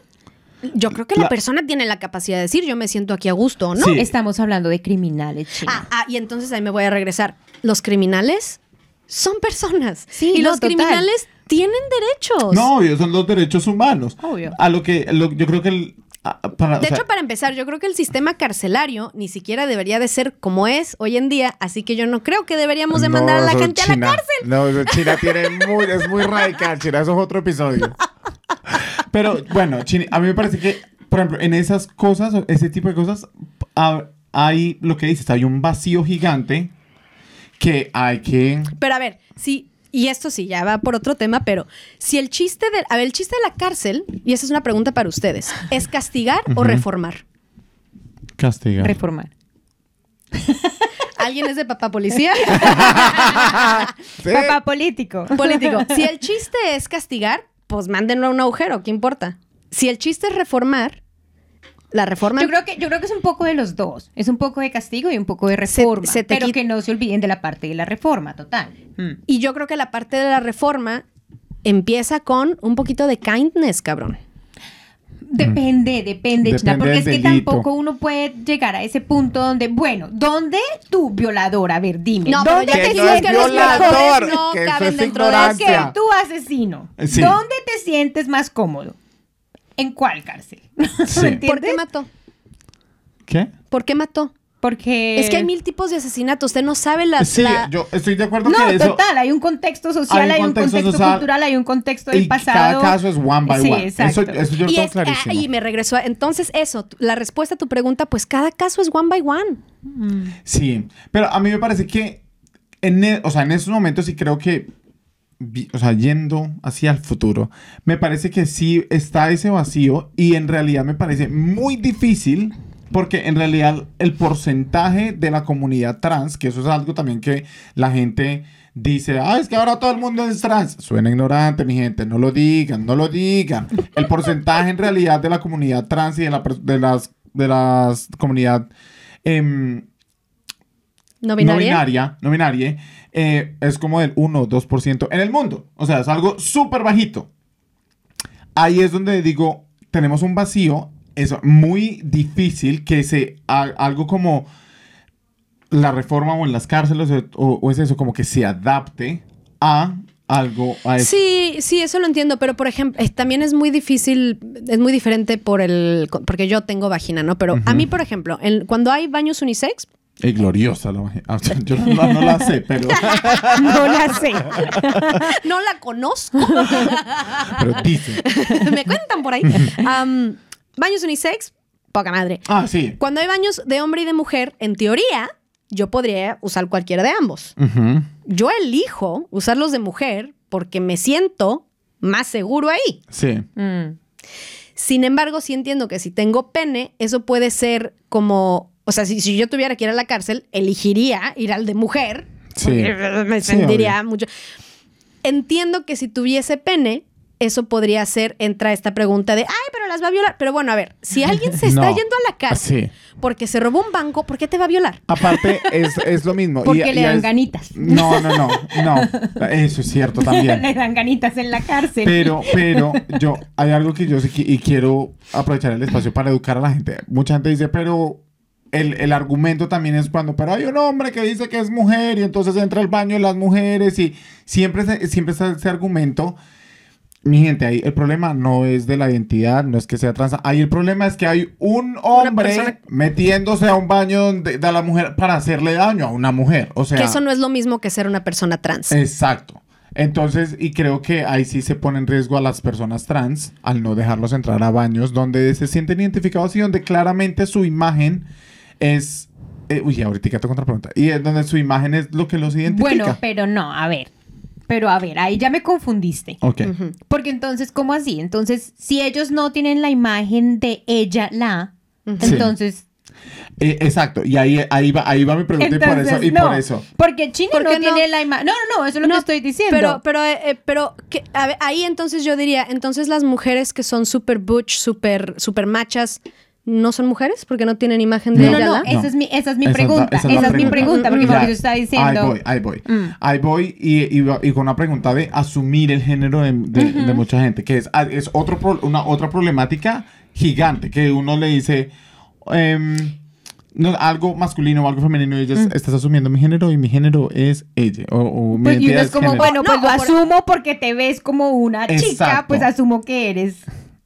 Yo creo que la, La- persona tiene la capacidad de decir, yo me siento aquí a gusto o no. Sí. Estamos hablando de criminales, China. Ah, ah, y entonces ahí me voy a regresar. Los criminales son personas. Sí, y no, los total. criminales tienen derechos. no, obvio, son los derechos humanos. Obvio. A lo que lo- yo creo que el, para, De o sea, hecho, para empezar, yo creo que el sistema carcelario ni siquiera debería de ser como es hoy en día, así que yo no creo que deberíamos de mandar a la gente a la cárcel. No, China tiene muy, es muy radical, China, eso es otro episodio. Pero bueno, China, a mí me parece que, por ejemplo, en esas cosas, ese tipo de cosas, ha- hay lo que dices, hay un vacío gigante que hay que... Pero a ver, sí, y esto sí, ya va por otro tema, pero si el chiste de, a ver, el chiste de la cárcel, y esa es una pregunta para ustedes, ¿es castigar o reformar? castigar. Reformar. ¿Alguien es de papá policía? Sí. Papá político. Político. Si el chiste es castigar, pues mándenlo a un agujero, ¿qué importa? Si el chiste es reformar, la reforma... Yo creo que yo creo que es un poco de los dos. Es un poco de castigo y un poco de reforma. se pero quita- que no se olviden de la parte de la reforma, total. Mm. Y yo creo que la parte de la reforma empieza con un poquito de kindness, cabrón. Depende, depende, China, Depende porque del es que delito. tampoco uno puede llegar a ese punto donde, bueno, ¿dónde tu violador? A ver, dime. No, ¿Dónde te dijimos no es que los violador, no que caben es dentro de ignorancia. eso. Ok, tu asesino. Sí. ¿Dónde te sientes más cómodo? ¿En cuál cárcel? Sí. ¿Me ¿Por qué mató? ¿Qué? ¿Por qué mató? Porque... Es que hay mil tipos de asesinatos. Usted no sabe las... Sí, la- yo estoy de acuerdo No, que eso... total, hay un contexto social, Hay un hay un contexto social, cultural, hay un contexto del Y pasado. cada caso es one by Sí, one. exacto. Eso, eso yo lo y, tengo es- clarísimo. ah, y me regresó. a- Entonces, eso, la respuesta a tu pregunta, pues cada caso es one by one. Sí, pero a mí me parece que en, e- o sea, en esos momentos sí creo que, o sea, yendo hacia el futuro, me parece que sí está ese vacío y en realidad me parece muy difícil porque en realidad el porcentaje de la comunidad trans, que eso es algo también que la gente dice, ah, es que ahora todo el mundo es trans. Suena ignorante, mi gente, no lo digan, no lo digan. El porcentaje en realidad de la comunidad trans y de, la, de las de las comunidad em, ¿No no binaria? no binaria, eh, es como del 1 o 2% en el mundo. O sea, es algo súper bajito. Ahí es donde digo, tenemos un vacío, es muy difícil que se algo como la reforma o en las cárceles o, o es eso, como que se adapte a algo, a eso. Sí, sí, eso lo entiendo, pero por ejemplo, también es muy difícil, es muy diferente por el, porque yo tengo vagina, ¿no? Pero a mí, por ejemplo, en- cuando hay baños unisex, Es gloriosa la. Ah, Yo no, no la sé, pero, No la sé. no la conozco, pero dice. me cuentan por ahí. Baños unisex, poca madre. Ah, sí. Cuando hay baños de hombre y de mujer, en teoría, yo podría usar cualquiera de ambos. Yo elijo usarlos de mujer porque me siento más seguro ahí. Sí. Mm. Sin embargo, sí entiendo que si tengo pene, eso puede ser como, o sea, si, si yo tuviera que ir a la cárcel, elegiría ir al de mujer. Sí. Me sentiría mucho. Entiendo que si tuviese pene, eso podría ser, entra esta pregunta de, ay, pero las va a violar. Pero bueno, a ver, si alguien se está No. yendo a la cárcel Sí. porque se robó un banco, ¿por qué te va a violar? Aparte, es, es lo mismo. Porque y le dan es- ganitas. No, no, no, no. Eso es cierto también. le dan ganitas en la cárcel. Pero, pero, yo, hay algo que yo sí qui- y quiero aprovechar el espacio para educar a la gente. Mucha gente dice, pero el, el argumento también es cuando, pero hay un hombre que dice que es mujer y entonces entra al baño de las mujeres y siempre, se- siempre está ese argumento. Mi gente, ahí el problema no es de la identidad, no es que sea trans. Ahí el problema es que hay un hombre persona- metiéndose a un baño donde- de la mujer para hacerle daño a una mujer. O sea, que eso no es lo mismo que ser una persona trans. Exacto. Entonces, y creo que ahí sí se pone en riesgo a las personas trans al no dejarlos entrar a baños donde se sienten identificados y donde claramente su imagen es... eh, uy, ahorita tengo otra pregunta. Y es donde su imagen es lo que los identifica. Bueno, pero no, a ver. Pero a ver, ahí ya me confundiste. Ok. Porque entonces, ¿cómo así? Entonces, si ellos no tienen la imagen de ella, la, entonces... Eh, exacto. Y ahí, ahí, va, ahí va mi pregunta y por eso. Y no. por eso. Porque China ¿Por no, tiene la imagen... No, no, no, eso es lo No, que estoy diciendo. Pero, pero, eh, eh, pero que- a ver, ahí entonces yo diría, entonces las mujeres que son super butch, super, super machas, ¿no son mujeres? Porque no tienen imagen de No, no, ella, no, esa es mi, esa es mi Esa es la- pregunta. esa Esa es es, mi pregunta. pregunta, porque Mauricio está diciendo... Ahí voy, ahí voy. Mm. Ahí voy y, y, y con una pregunta de asumir el género de, de- de mucha gente, que es, ah, es otro pro- una otra problemática gigante, que uno le dice em, no, algo masculino o algo femenino y ellas estás asumiendo mi género y mi género es ella. O, o mi Pues y uno es como, género. bueno, No, pues lo por- asumo porque te ves como una chica, Exacto. pues asumo que eres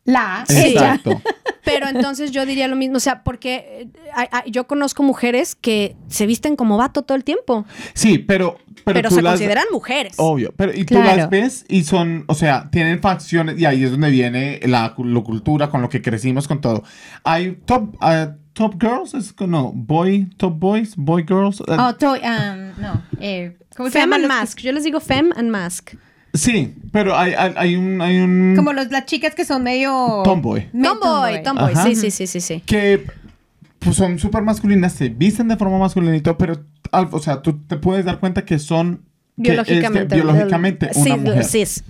la, ella. Exacto. Pero entonces yo diría lo mismo, o sea, porque eh, hay- hay- yo conozco mujeres que se visten como vato todo el tiempo, Sí, pero... Pero, pero, tú se las- consideran mujeres. Obvio, pero y tú las ves y son, o sea, tienen facciones y ahí es donde viene la, la cultura con lo que crecimos con todo. Hay top, ah, top girls, es no, boy, top boys, boy girls. ah, Oh, to- um, no, eh, ¿cómo se Femme llama? and mask. Yo les digo femme and mask. Sí, pero hay, hay, hay un, hay un Como los, las chicas que son medio... Tomboy. Me- Tomboy, tomboy. Ajá. Sí, sí, sí, sí, sí. que pues, son súper masculinas, se visten de forma masculina y todo, pero, al- o sea, tú te puedes dar cuenta que son que es que Biológicamente. biológicamente una sí, mujer. Sí, es.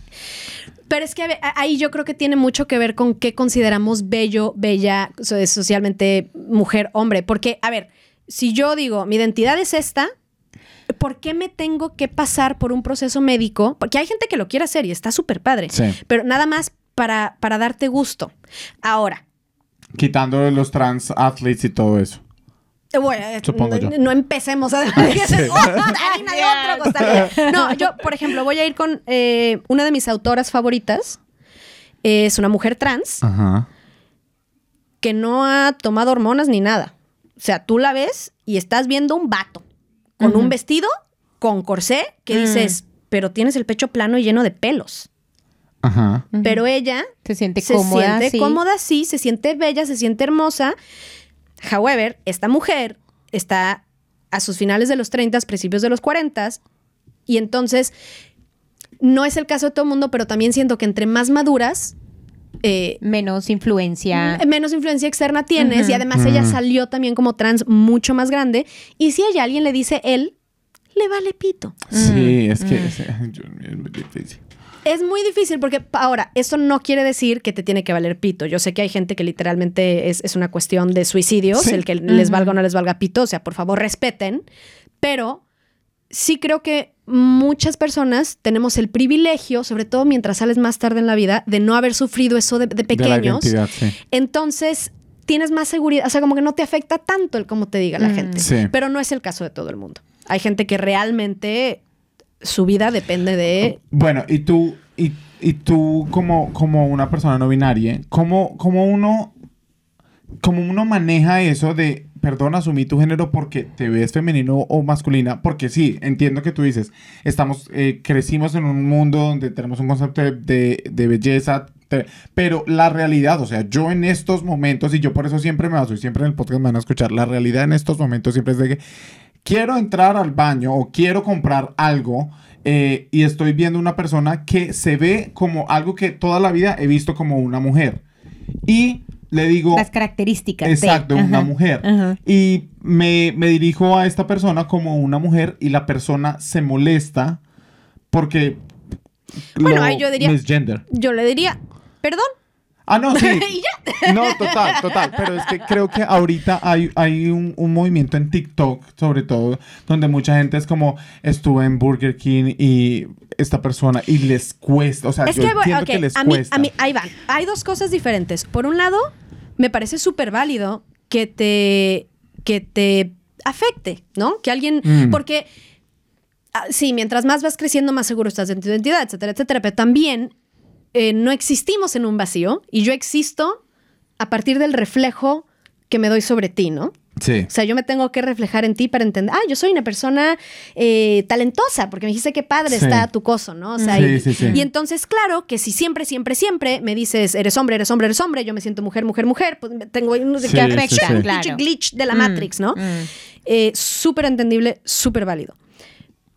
Pero es que ahí yo creo que tiene mucho que ver con qué consideramos bello, bella, so- socialmente mujer, hombre. Porque, a ver, si yo digo, mi identidad es esta, ¿por qué me tengo que pasar por un proceso médico? Porque hay gente que lo quiere hacer y está súper padre. Sí. Pero nada más para, para darte gusto. Ahora, Quitando los trans athletes y todo eso. Eh, Bueno, Supongo no, yo. no empecemos a harina de otro costal. No, yo, por ejemplo, voy a ir con eh, una de mis autoras favoritas. Es una mujer trans Ajá. que no ha tomado hormonas ni nada. O sea, tú la ves y estás viendo un vato con un vestido, con corsé, que Mm. dices, pero tienes el pecho plano y lleno de pelos. Ajá. Pero ella Se siente se cómoda, siente sí. cómoda, sí, se siente bella, se siente hermosa. However, esta mujer está a sus finales de los 30, principios de los 40 y entonces no es el caso de todo el mundo, pero también siento que entre más maduras, eh, Menos influencia. menos influencia externa tienes y además ella Mm. salió también como trans mucho más grande. Y si hay alguien le dice él, le vale pito. Sí, es que Mm. es, mío, es muy difícil. Es muy difícil porque ahora, esto no quiere decir que te tiene que valer pito. Yo sé que hay gente que literalmente es, es una cuestión de suicidios, Sí. el que les valga o no les valga pito. O sea, por favor, respeten. Pero sí creo que muchas personas tenemos el privilegio, sobre todo mientras sales más tarde en la vida, de no haber sufrido eso de, de De la pequeños. identidad, sí. Entonces, tienes más seguridad, o sea, como que no te afecta tanto el cómo te diga la Mm. gente. Sí. Pero no es el caso de todo el mundo. Hay gente que realmente su vida depende de... Bueno, y tú, y, y tú como, como una persona no binaria, ¿cómo, cómo uno, cómo uno maneja eso de, perdón, asumí tu género porque te ves femenino o masculina? Porque sí, entiendo que tú dices, estamos, eh, crecimos en un mundo donde tenemos un concepto de, de- belleza, pero la realidad, o sea, yo en estos momentos, y yo por eso siempre me baso, y siempre en el podcast me van a escuchar, la realidad en estos momentos siempre es de que quiero entrar al baño o quiero comprar algo eh, y estoy viendo una persona que se ve como algo que toda la vida he visto como una mujer. Y le digo, Las características. de- exacto, una Ajá. mujer. Ajá. Y me, me dirijo a esta persona como una mujer y la persona se molesta porque... Bueno, lo ahí yo diría- misgender. Yo le diría, perdón. Ah, no, sí. No, total, total. Pero es que creo que ahorita hay, hay un, un movimiento en TikTok, sobre todo, donde mucha gente es como, estuve en Burger King y esta persona, y les cuesta. O sea, Es yo que, entiendo ok, que les a mí, cuesta. a mí, ahí van. Hay dos cosas diferentes. Por un lado, me parece súper válido que te, que te afecte, ¿no? Que alguien, Mm. porque ah, sí, mientras más vas creciendo, más seguro estás de tu identidad, etcétera, etcétera. Pero también eh, no existimos en un vacío y yo existo a partir del reflejo que me doy sobre ti, ¿no? Sí. O sea, yo me tengo que reflejar en ti para entender, ah, yo soy una persona eh, talentosa, porque me dijiste qué padre Sí. está tu coso, ¿no? O sea, Sí, y, sí, sí. y entonces, claro, que si siempre, siempre, siempre me dices, eres hombre, eres hombre, eres hombre, yo me siento mujer, mujer, mujer, pues me- tengo unos Sí, que sí, afecta, sí. pinche Claro. glitch de la Mm, Matrix, ¿no? mm. Eh, súper entendible, súper válido.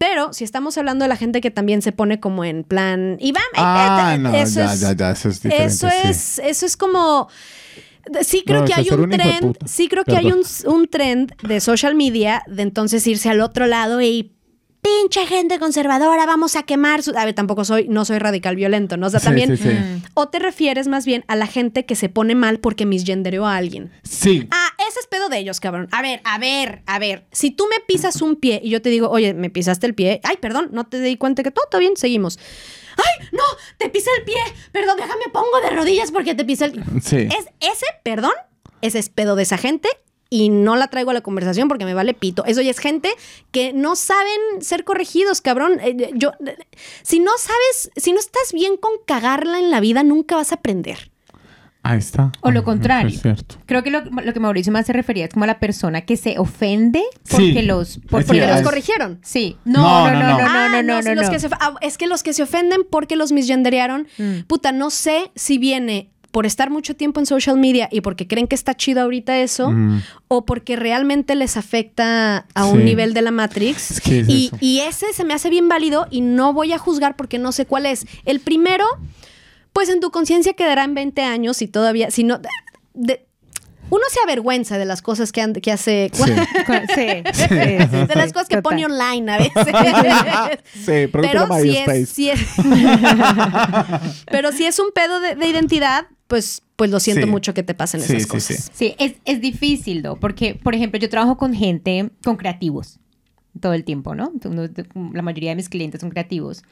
Pero si estamos hablando de la gente que también se pone como en plan, y va, Ah, eh, eh, no, eso ya, es, ya, ya, eso es diferente. eso sí. es, eso es como. Sí creo No, que hay un trend, sí creo que hay un, un trend de social media de entonces irse al otro lado y pinche gente conservadora, vamos a quemar su... A ver, tampoco soy, no soy radical violento, ¿no? O sea, Sí, también... sí, sí. O te refieres más bien a la gente que se pone mal porque misgendereó a alguien. Sí. Ah, ese es pedo de ellos, cabrón. A ver, a ver, a ver. Si tú me pisas un pie y yo te digo, oye, me pisaste el pie. Ay, perdón, no te di cuenta que todo está bien, seguimos. Ay, no, te pisé el pie. Perdón, déjame pongo de rodillas porque te pisé el Sí. Es ese, perdón, ese es pedo de esa gente y no la traigo a la conversación porque me vale pito. Eso ya es gente que no saben ser corregidos, cabrón. Eh, Yo, si no sabes, si no estás bien con cagarla en la vida, nunca vas a aprender. Ahí está. O lo Ah, contrario. Es cierto. Creo que lo, lo que Mauricio más se refería es como a la persona que se ofende porque Sí. los... por- porque cierto. Los es- corrigieron. Sí. No, No, no, no, no, no. no, Ah, no, no, no, sí, los no. que se of- ah, es que los que se ofenden porque los misgenderearon, Mm. puta, no sé si viene por estar mucho tiempo en social media y porque creen que está chido ahorita eso, Mm. o porque realmente les afecta a Sí. un nivel de la Matrix. Es que es y, eso. y ese se me hace bien válido y no voy a juzgar porque no sé cuál es. El primero, pues en tu conciencia quedará en 20 años y todavía, si no... de- uno se avergüenza de las cosas que, hace... Sí. Sí, sí, sí, De las cosas que total. pone online a veces. Sí, Pero si es, si es- Pero si es un pedo de, de identidad, pues, pues lo siento Sí. mucho que te pasen Sí, esas sí, cosas. sí. Sí, es, es difícil, ¿no? Porque, por ejemplo, yo trabajo con gente, con creativos, todo el tiempo, ¿no? La mayoría de mis clientes son creativos.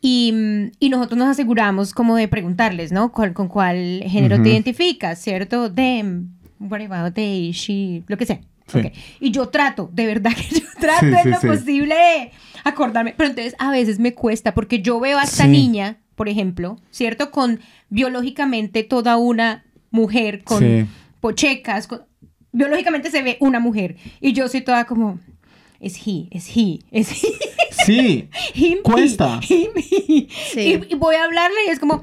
Y, y nosotros nos aseguramos como de preguntarles, ¿no? ¿Cuál- ¿Con cuál género te identificas, cierto? De, mm, whatever, they, she, lo que sea. Sí. Ok. Y yo trato, de verdad que yo trato Sí, en sí, lo posible de acordarme. Pero entonces a veces me cuesta porque yo veo a esta niña, por ejemplo, ¿cierto? Con biológicamente toda una mujer, con pochecas, con- biológicamente se ve una mujer. Y yo soy toda como, es he, es he, es he. Sí. him, Cuesta. he, him, he. Sí. Y, y voy a hablarle y es como,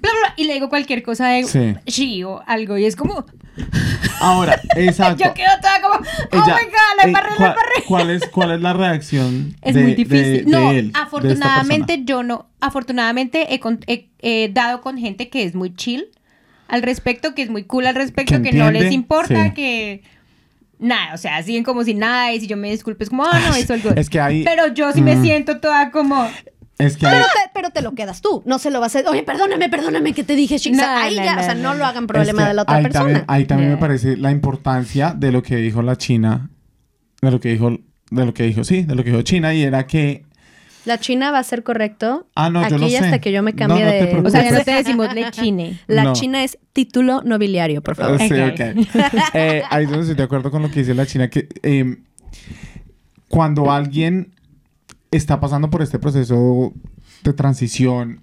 bla, bla, y le digo cualquier cosa de Sí. she o algo y es como, Ahora, exacto. yo quedo toda como, oh Ella- my god, la eh, embarré, la ¿cuál, embarré. cuál es, ¿Cuál es la reacción Es de, muy difícil. de no, de afortunadamente yo no. Afortunadamente he, con- he- he dado con gente que es muy chill al respecto, que es muy cool al respecto, Que que, no les importa, sí. que nada, o sea, siguen como si nada y si yo me disculpo es como, ah, no, eso es good. Es que hay- Pero yo sí me Mm. siento toda como, Es que hay- Pero te, pero te lo quedas tú. No se lo vas a decir. Oye, perdóname, perdóname que te dije, chica. No, ahí no, ya, no, o sea, no, lo hagan es problema que de la otra ahí persona. También, ahí también me parece la importancia de lo que dijo la China, de lo que dijo, de lo que dijo, sí, de lo que dijo China, y era que La China va a ser correcto. Ah, no, yo Aquí lo sé. hasta que yo me No, cambie no de. o sea, ya no te decimos lechine. La No. China es título nobiliario, por favor. Sí, Ok. Eh, ahí es donde estoy de acuerdo con lo que dice la China, que eh, cuando alguien está pasando por este proceso de transición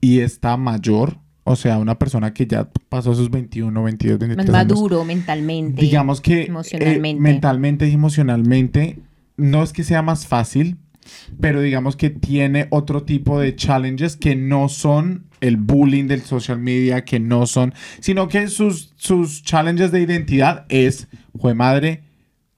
y está mayor, o sea, una persona que ya pasó sus 21, 22, 23 Más años, maduro mentalmente. digamos que eh, emocionalmente. mentalmente y emocionalmente no es que sea más fácil, pero digamos que tiene otro tipo de challenges que no son el bullying del social media, que no son, sino que sus, sus challenges de identidad es, jue madre,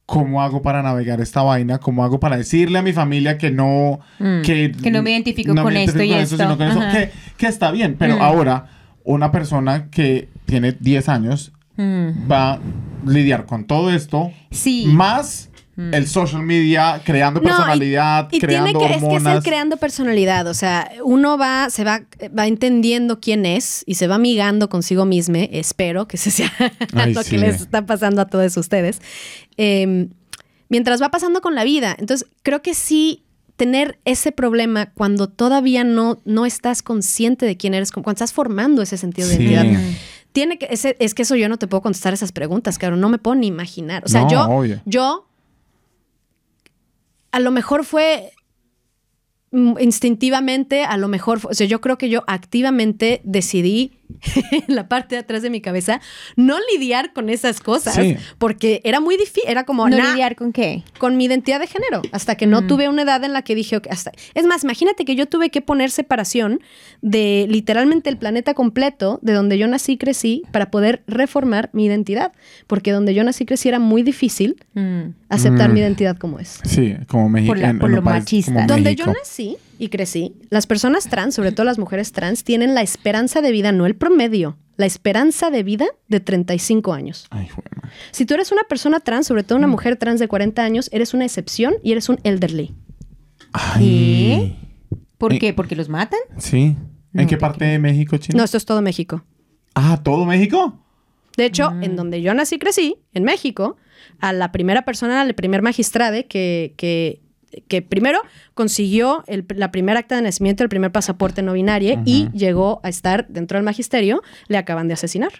¿cómo hago para navegar esta vaina? ¿Cómo hago para decirle a mi familia que no, Mm, que, que no me identifico no con me esto y esto. sino con eso, Ajá. que, que está bien, pero Mm. ahora una persona que tiene 10 años Mm. va a lidiar con todo esto, Sí. más Mm. el social media, creando No, personalidad, Y creando tiene que, es que es el creando personalidad. O sea, uno va, se va, va entendiendo quién es y se va amigando consigo mismo. Espero que ese sea Ay, lo sí. que les está pasando a todos ustedes. Eh, mientras va pasando con la vida. Entonces, creo que sí tener ese problema cuando todavía no, no estás consciente de quién eres, cuando estás formando ese sentido de identidad. Tiene que, ese- es que eso yo no te puedo contestar esas preguntas, cabrón. No me puedo ni imaginar. O sea, No, yo, obvio. yo, a lo mejor fue mm, instintivamente, a lo mejor, o sea, yo creo que yo activamente decidí en la parte de atrás de mi cabeza no lidiar con esas cosas Sí. porque era muy difícil, era como ¿No "Nah, lidiar con qué? con mi identidad de género, hasta que no tuve una edad en la que dije, ok, hasta... es más, imagínate que yo tuve que poner separación de literalmente el planeta completo, de donde yo nací y crecí, para poder reformar mi identidad, porque donde yo nací y crecí era muy difícil Mm. aceptar Mm. mi identidad como es. Sí, como México. Por la- por lo machista. Donde yo nací y crecí, las personas trans, sobre todo las mujeres trans, tienen la esperanza de vida, no el promedio, la esperanza de vida de 35 años. Ay. Si tú eres una persona trans, sobre todo una mujer trans de 40 años, eres una excepción y eres un elderly. Ay. ¿Por Eh. qué? ¿Porque los matan? Sí. No ¿En qué te parte creo. de México, China? No, esto es todo México. Ah, ¿todo México? De hecho, en donde yo nací y crecí, en México, a la primera persona, al primer magistrade que, que, que primero consiguió el- la primera acta de nacimiento, el primer pasaporte no binario y llegó a estar dentro del magisterio, le acaban de asesinar.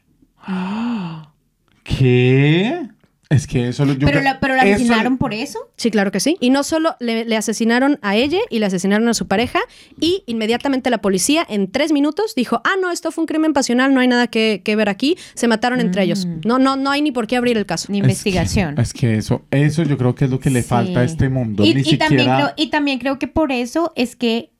¿Qué? Es que eso lo yo ¿Pero la, pero la eso- asesinaron por eso? Sí, claro que sí. Y no solo le, le asesinaron a ella y le asesinaron a su pareja y inmediatamente la policía en tres minutos dijo, ah, no, esto fue un crimen pasional, no hay nada que, que ver aquí, se mataron entre ellos. No, no, no hay ni por qué abrir el caso. Ni Es que- investigación. Es que, eso, eso yo creo que es lo que le Sí. falta a este mundo. Y, Ni y también creo, y también creo que por eso es que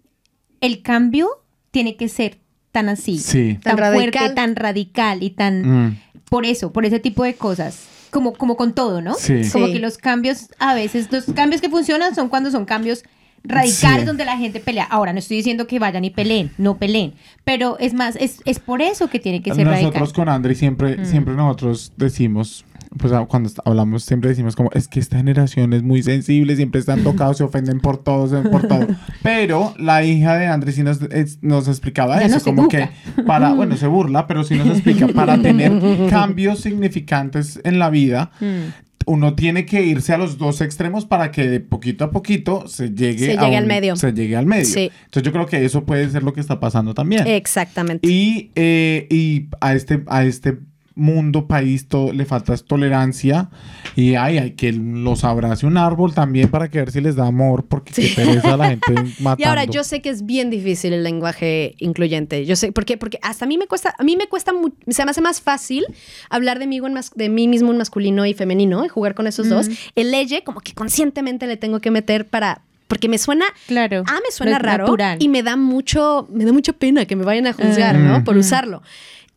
el cambio tiene que ser tan así. Sí. Tan, Tan fuerte, radical. tan radical y tan... Mm, Por eso, por ese tipo de cosas. Como, como con todo, ¿no? Sí. Como Sí. que los cambios, a veces, los cambios que funcionan son cuando son cambios radicales Sí. donde la gente pelea. Ahora, no estoy diciendo que vayan y peleen, no peleen. Pero es más, es, es por eso que tiene que ser nosotros radical. con Andri siempre, Mm. siempre nosotros decimos, pues ah, cuando hablamos siempre decimos como, es que esta generación es muy sensible, siempre están tocados, se ofenden por todo, se- por todo. Pero la hija de Andri sí nos, es- nos explicaba Ya eso, no como que para, bueno, se burla, pero sí nos explica, para tener cambios significantes en la vida, Mm. Uno tiene que irse a los dos extremos para que de poquito a poquito se llegue, Se a llegue al medio. Se llegue al medio. Sí. Entonces yo creo que eso puede ser lo que está pasando también. Exactamente. Y, eh, y a este, a este mundo, país, todo, le falta es tolerancia. Y ay, hay que los abrace un árbol también para que ver si les da amor, porque qué pereza la gente matando. Y ahora yo sé que es bien difícil el lenguaje incluyente. Yo sé, ¿por qué? Porque hasta a mí me cuesta, a mí me cuesta, se me hace más fácil hablar de mí, en mas- de mí mismo en masculino y femenino y jugar con esos dos. El leye como que conscientemente le tengo que meter para porque me suena Claro. Ah, me suena raro natural. y me da mucho, me da mucha pena que me vayan a juzgar, ¿no? Por usarlo.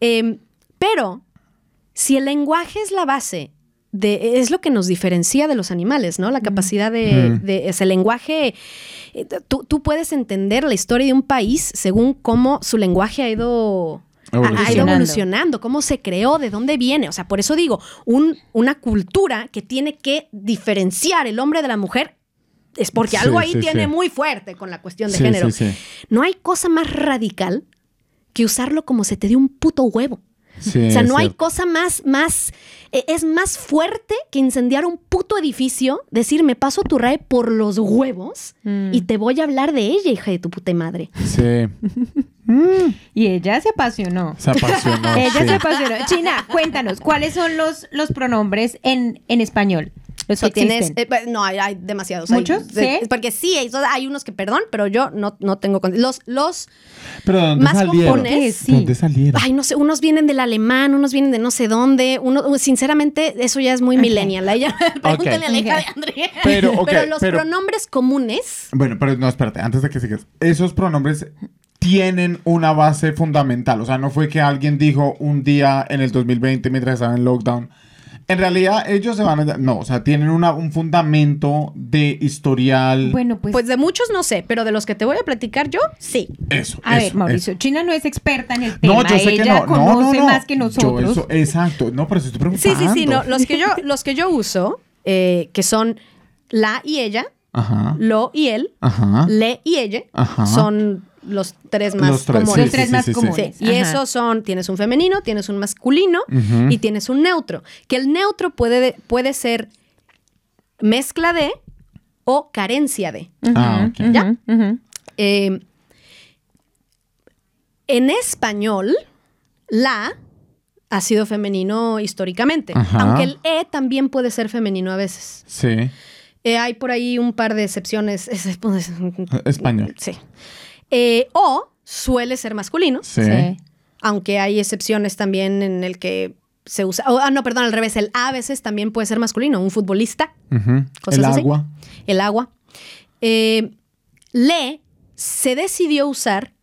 Eh, pero si el lenguaje es la base de, es lo que nos diferencia de los animales, ¿no? La capacidad de, Mm. de ese lenguaje. eh, Tú, tú puedes entender la historia de un país según cómo su lenguaje ha ido, ha- ha ido Evolucionando. evolucionando, cómo se creó, de dónde viene. O sea, por eso digo, un- una cultura que tiene que diferenciar el hombre de la mujer es porque Sí, algo ahí sí, tiene sí. muy fuerte con la cuestión de Sí, género. sí, sí. No hay cosa más radical que usarlo como se te dio un puto huevo. Sí, O sea, no hay cierto. cosa más, más, eh, es más fuerte que incendiar un puto edificio, decir, me paso tu RAE por los huevos Mm. y te voy a hablar de ella, hija de tu puta madre. Sí, Y ella se apasionó. se apasionó. ella sí. se apasionó. China, cuéntanos, ¿cuáles son los, los pronombres en, en español? Los que So, tienes, eh, no, hay, hay demasiados. Hay- ¿Muchos? de- ¿Sí? Porque sí, hay, hay unos que, perdón, pero yo no, no tengo... Los, los Pero ¿de dónde más salieron? comunes- ¿Qué? Sí. ¿De dónde salieron? Ay, no sé, unos vienen del alemán, unos vienen de no sé dónde. Uno, sinceramente, eso ya es muy millennial. A ella, pregúntale a la hija de Andrea. Pero, los pero- pronombres comunes. Bueno, pero no, espérate, antes de que sigas. Esos pronombres tienen una base fundamental. O sea, no fue que alguien dijo un día en el 2020 mientras estaba en lockdown. En realidad, ellos se van a... No, o sea, tienen una- un fundamento de historial. Bueno, pues, Pues de muchos no sé, pero de los que te voy a platicar yo, sí. eso. a ver, Mauricio, eso. China no es experta en el tema. No, yo sé ella que no. No, conoce no, no. más que Yo nosotros. eso- exacto. No, pero eso estoy Sí, preguntando. sí, sí. No, los, que yo, los que yo uso, eh, que son la y ella, Ajá. lo y él, Ajá. le y ella, Ajá. son los tres más Los tres, comunes. sí, Los tres sí, más sí, comunes. Sí, y Ajá. esos son, tienes un femenino, tienes un masculino y tienes un neutro. Que el neutro puede, puede ser mezcla de o carencia de. Ah, ok. ¿Ya? Eh, en español, la ha sido femenino históricamente, Ajá. aunque el e también puede ser femenino a veces. Sí. Eh, hay por ahí un par de excepciones. Es- es- pues, Español. Sí. Eh, o suele ser masculino, Sí. Sí. aunque hay excepciones también en el que se usa. oh, ah, no, perdón, al revés. El a a veces también puede ser masculino. Un futbolista. Cosas El así. agua. el agua. Eh, le se decidió usar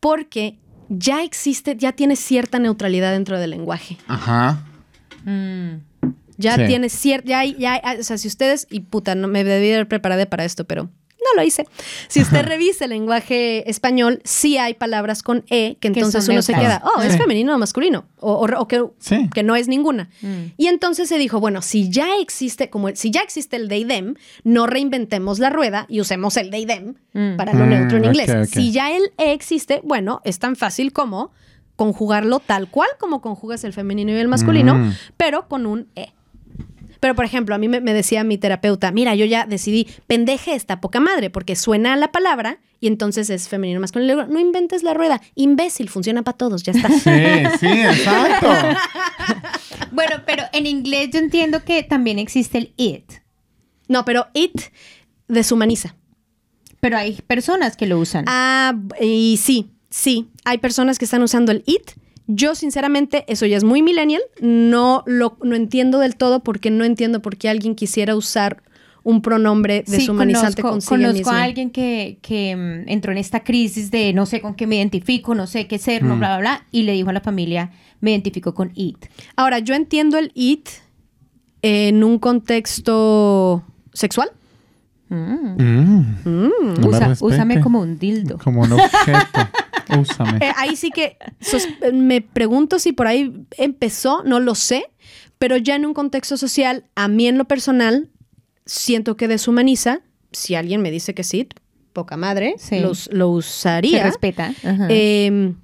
porque ya existe, ya tiene cierta neutralidad dentro del lenguaje. Ajá. Mm. Ya Sí. tiene cierta, ya, hay- ya, hay- o sea, si ustedes, y puta, no me debí haber preparado para esto, pero no lo hice. Si usted revisa el lenguaje español, sí hay palabras con E, que entonces uno se queda, oh, es Sí. femenino o masculino, o, o- o que, Sí. que no es ninguna. Mm. Y entonces se dijo, bueno, si ya existe, como el- si ya existe el they them, no reinventemos la rueda y usemos el they them Mm. para lo Mm, neutro en ok, inglés. Si ya el e existe, bueno, es tan fácil como conjugarlo tal cual como conjugas el femenino y el masculino, Mm. pero con un e. Pero, por ejemplo, a mí me, me decía mi terapeuta, mira, yo ya decidí, pendeje esta poca madre, porque suena a la palabra y entonces es femenino masculino. Le digo, no inventes la rueda, imbécil, funciona para todos, ya está. Sí, sí, exacto. Bueno, pero en inglés yo entiendo que también existe el it. No, pero it deshumaniza. Pero hay personas que lo usan. Ah, y sí, sí, hay personas que están usando el it. Yo, sinceramente, eso ya es muy millennial. No lo no entiendo del todo porque no entiendo por qué alguien quisiera usar un pronombre Sí, deshumanizante conozco, consigo conozco mismo. a alguien que, que, mm, entró en esta crisis de no sé con qué me identifico, no sé qué ser, no, Mm. bla, bla, bla, y le dijo a la familia, me identifico con it. Ahora, yo entiendo el it en un contexto sexual. Mm. Mm, no Usa- úsame como un dildo. Como un objeto. Úsame. Eh, ahí sí que sos- eh, me pregunto si por ahí empezó, no lo sé, pero ya en un contexto social, a mí en lo personal, siento que deshumaniza. Si alguien me dice que sí, poca madre, Sí. los- lo Se usaría. respeta. Ajá. Eh,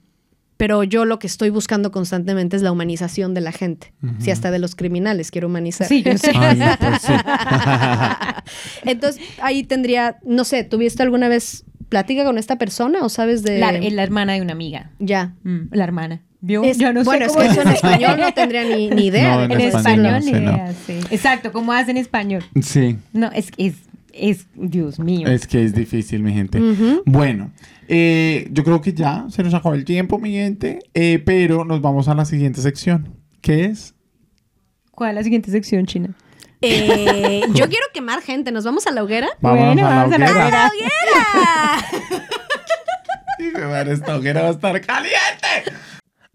pero yo lo que estoy buscando constantemente es la humanización de la gente. Si hasta de los criminales quiero humanizar. Sí, yo sé. Ay, pues sí. Entonces, ahí tendría, no sé, ¿tuviste alguna vez plática con esta persona o sabes de...? La, es la hermana de una amiga. Ya. Mm, la hermana. ¿Vio? Es- Yo no sé bueno, es cómo que eso en español no tendría ni, ni idea. No, en español, español, ni no, sí, no. idea, sí. Exacto, ¿cómo hacen en español? Sí. No, es que es, es, Dios mío. Es que es difícil, mi gente. Bueno, eh, yo creo que ya se nos acabó el tiempo, mi gente. eh, pero nos vamos a la siguiente sección. ¿Qué es? ¿Cuál es la siguiente sección, China? Eh, yo quiero quemar gente. ¿Nos vamos a la hoguera? Bueno, a la vamos a la hoguera. hoguera. ¡Hoguera! Esta hoguera va a estar caliente.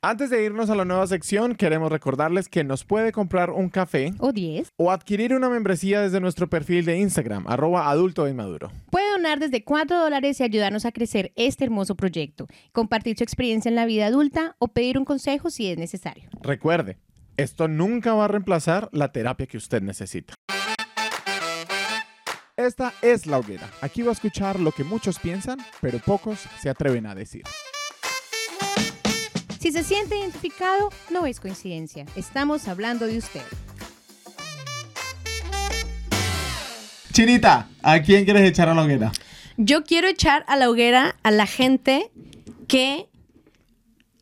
Antes de irnos a la nueva sección, queremos recordarles que nos puede comprar un café O 10. o adquirir una membresía desde nuestro perfil de Instagram, arroba adulto inmaduro. Puede donar desde 4 dólares y ayudarnos a crecer este hermoso proyecto, compartir su experiencia en la vida adulta o pedir un consejo si es necesario. Recuerde, esto nunca va a reemplazar la terapia que usted necesita. Esta es La Hoguera. Aquí va a escuchar lo que muchos piensan, pero pocos se atreven a decir. Si se siente identificado, no es coincidencia. Estamos hablando de usted. Chinita, ¿a quién quieres echar a la hoguera? Yo quiero echar a la hoguera a la gente que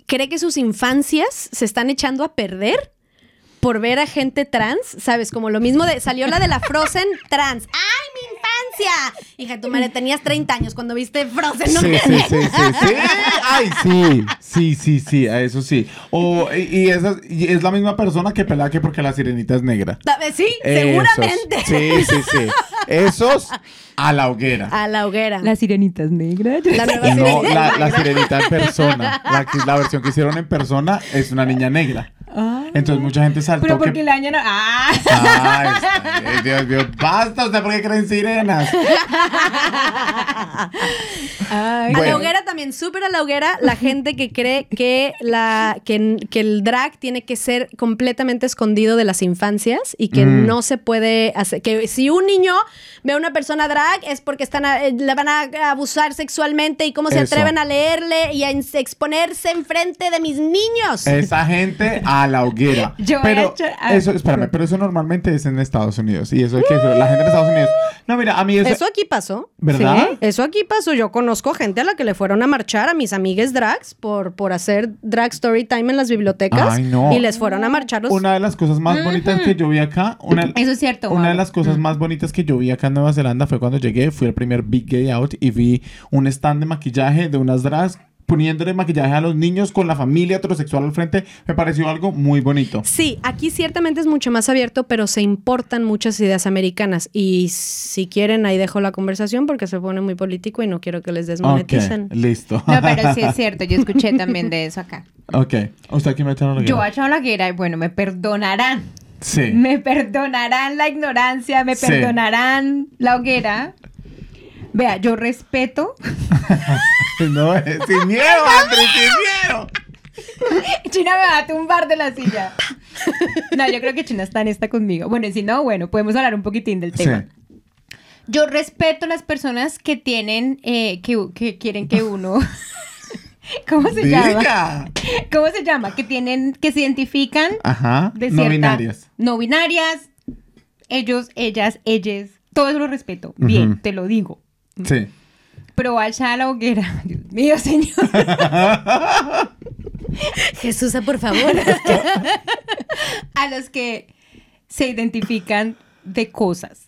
cree que sus infancias se están echando a perder por ver a gente trans, ¿sabes? Como lo mismo de salió la de la Frozen trans. ¡Ay, mi infancia! Hija, tu madre, tenías 30 años cuando viste Frozen, ¿no? Sí, sí, sí, sí, sí. Ay, sí. Sí, sí, sí, a eso sí. O, y, y esa- y es la misma persona que pelea que porque la sirenita es negra. Sí, Esos. seguramente. Sí, sí, sí. Esos a la hoguera. A la hoguera. Las sirenitas negras. La nueva Y no, sirenita. la, la sirenita en persona. La, la versión que hicieron en persona es una niña negra. Entonces mucha gente saltó Pero que... porque el año no. ¡Ah! Ay, está bien, Dios mío, basta usted porque creen sirenas. Ay, A la hoguera también, súper a la hoguera, la gente que cree que, la, que, que el drag tiene que ser completamente escondido de las infancias y que Mm. no se puede hacer. Que si un niño ve a una persona drag es porque están a- eh, le van a abusar sexualmente y cómo se Eso. atreven a leerle y a en- exponerse enfrente de mis niños. Esa gente a la hoguera. Yo pero hecho- ah. eso, espérame, pero eso normalmente es en Estados Unidos. Y eso hay que decirlo. La gente en Estados Unidos. No, mira, a mí eso. Eso aquí pasó. ¿Verdad? Sí, eso aquí pasó. Yo conozco gente a la que le fueron a marchar a mis amigues drags por, por hacer drag story time en las bibliotecas. Ay, no. Y les fueron a marchar los... Una de las cosas más bonitas que yo vi acá. Una, Eso es cierto. Una de las cosas más bonitas que yo vi acá en Nueva Zelanda fue cuando llegué, fui al primer Big Gay Out y vi un stand de maquillaje de unas drags poniéndole maquillaje a los niños con la familia heterosexual al frente. Me pareció algo muy bonito. Sí, aquí ciertamente es mucho más abierto, pero se importan muchas ideas americanas. Y si quieren, ahí dejo la conversación porque se pone muy político y no quiero que les desmoneticen. listo. No, pero sí es cierto. Yo escuché también de eso acá. ok. ¿Usted aquí me echaron la Yo hoguera? a Chao Laguera, y bueno, me perdonarán. Sí. Me perdonarán la ignorancia, me Sí. perdonarán la hoguera. Vea, yo respeto. No, eh, sin miedo, Andrés, sin miedo. China me va a tumbar de la silla. No, yo creo que China está en esta conmigo. Bueno, y si no, bueno, podemos hablar un poquitín del tema. Sí. Yo respeto las personas que tienen, eh, que, que quieren que uno... ¿Cómo se llama? ¿Cómo se llama? Que tienen, que se identifican Ajá. de no cierta- binarias. No binarias. Ellos, ellas, ellas. Todo eso lo respeto. Bien, te lo digo. Sí. Pero vaya a la hoguera. Dios mío, señor. Jesús, por favor. a los que se identifican de cosas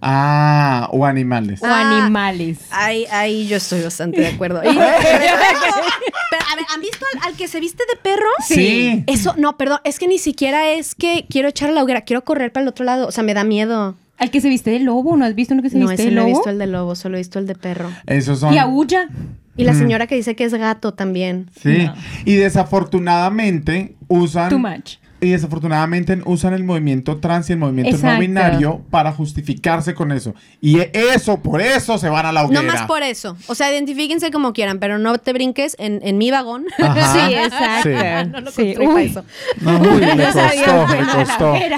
Ah, o animales. o Ah. animales. Ahí, ahí yo estoy bastante de acuerdo. Y- pero, a ver, ¿han visto al, al que se viste de perro? Sí. Eso, no, perdón, es que ni siquiera es que quiero echar a la hoguera, quiero correr para el otro lado. O sea, me da miedo. Al que se viste de lobo, ¿no has visto uno que se No, viste ese de no he lobo? visto el de lobo, solo he visto el de perro. Esos son. Y aúlla. Y la Mm. señora que dice que es gato también. Sí. No. Y desafortunadamente usan. Too much. Y desafortunadamente usan el movimiento trans y el movimiento no binario para justificarse con eso. Y eso, por eso se van a la hoguera. No más por eso. O sea, identifíquense como quieran, pero no te brinques en, en mi vagón. Ajá. Sí, exacto. Sí. no lo Sí, uy. eso. No, uy, sabía, costó, la costó. hoguera.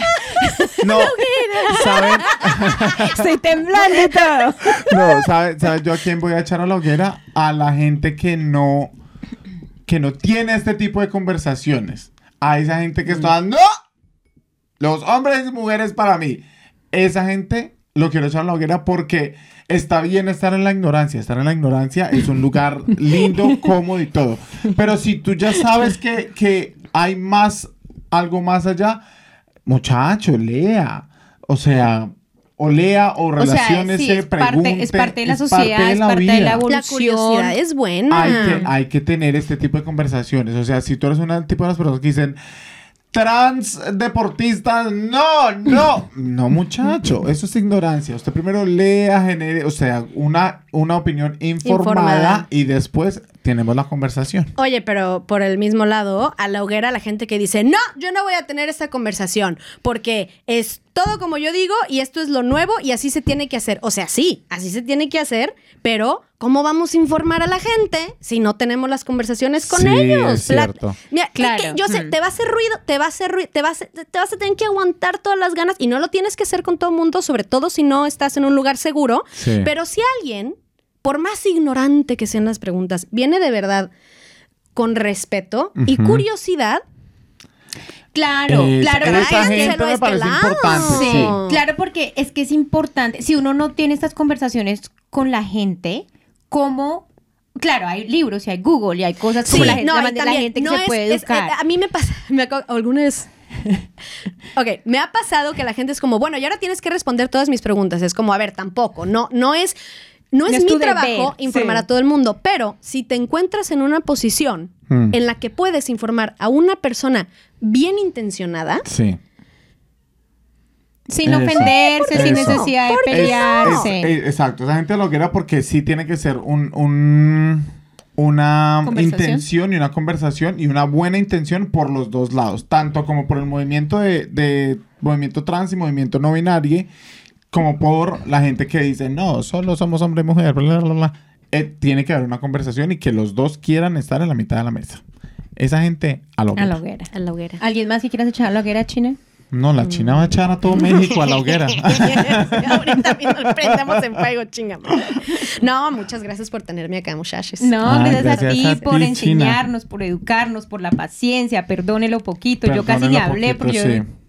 No, ¿saben? Estoy temblando y todo. No, ¿saben sabe yo a quién voy a echar a la hoguera? A la gente que no, que no tiene este tipo de conversaciones. A esa gente que está, ¡no! Los hombres y mujeres para mí. Esa gente lo quiero echar a la hoguera porque está bien estar en la ignorancia. Estar en la ignorancia es un lugar lindo, cómodo y todo. Pero si tú ya sabes que, que hay más, algo más allá, muchacho, lea. O sea, o lea o O sea, relaciones, sí, es parte, pregunte. es parte de la sociedad, es parte de la vida. evolución. La curiosidad es buena. Hay que, hay que tener este tipo de conversaciones. O sea, si tú eres una tipo de las personas que dicen trans deportistas, no, no, no, muchacho, eso es ignorancia. Usted primero lea, genere, o sea, una, una opinión informada, Informada. y después tenemos la conversación. Oye, pero por el mismo lado, a la hoguera la gente que dice, no, yo no voy a tener esta conversación porque es todo como yo digo y esto es lo nuevo y así se tiene que hacer. O sea, sí, así se tiene que hacer, pero ¿cómo vamos a informar a la gente si no tenemos las conversaciones con Sí, ellos? es cierto. Mira, Claro. que yo sé, Mm. te va a hacer ruido, te va a hacer ruido, te vas, a- te vas a tener que aguantar todas las ganas y no lo tienes que hacer con todo el mundo, sobre todo si no estás en un lugar seguro. Sí. Pero si alguien, por más ignorante que sean las preguntas, viene de verdad con respeto y curiosidad, Claro, Es- claro. esa es que- gente me este parece lado. importante. Sí, Sí. claro, porque es que es importante. Si uno no tiene estas conversaciones con la gente, ¿cómo? Claro, hay libros y hay Google y hay cosas como la, gente, la la gente que no se es- puede es- eh, a mí me pasa, me aco- algunas... ok, me ha pasado que la gente es como, bueno, y ahora tienes que responder todas mis preguntas. Es como, a ver, tampoco, no, no es... No es, No es mi trabajo deber, informar sí. a todo el mundo, pero si te encuentras en una posición Mm. en la que puedes informar a una persona bien intencionada, Sí. sin Eso. ofenderse, sin Eso. necesidad de ¿Por qué Es- pelearse. es- es- exacto, esa gente loguera porque sí tiene que ser un, un- una intención y una conversación y una buena intención por los dos lados, tanto como por el movimiento de, de movimiento trans y movimiento no binario, como por la gente que dice, no, solo somos hombre y mujer, bla, bla, bla, bla". Eh, tiene que haber una conversación y que los dos quieran estar en la mitad de la mesa. Esa gente a lo a la hoguera. a la hoguera. ¿Alguien más que quieras echar a la hoguera, China? No, la China va a echar a todo México a la hoguera. Ahorita mismo prendemos en fuego, chinga. madre. No, muchas gracias por tenerme acá, muchachos. No, Ay, gracias, gracias a ti a por ti, enseñarnos, por educarnos, por la paciencia. Perdónelo poquito. yo casi ni hablé porque poquito, yo...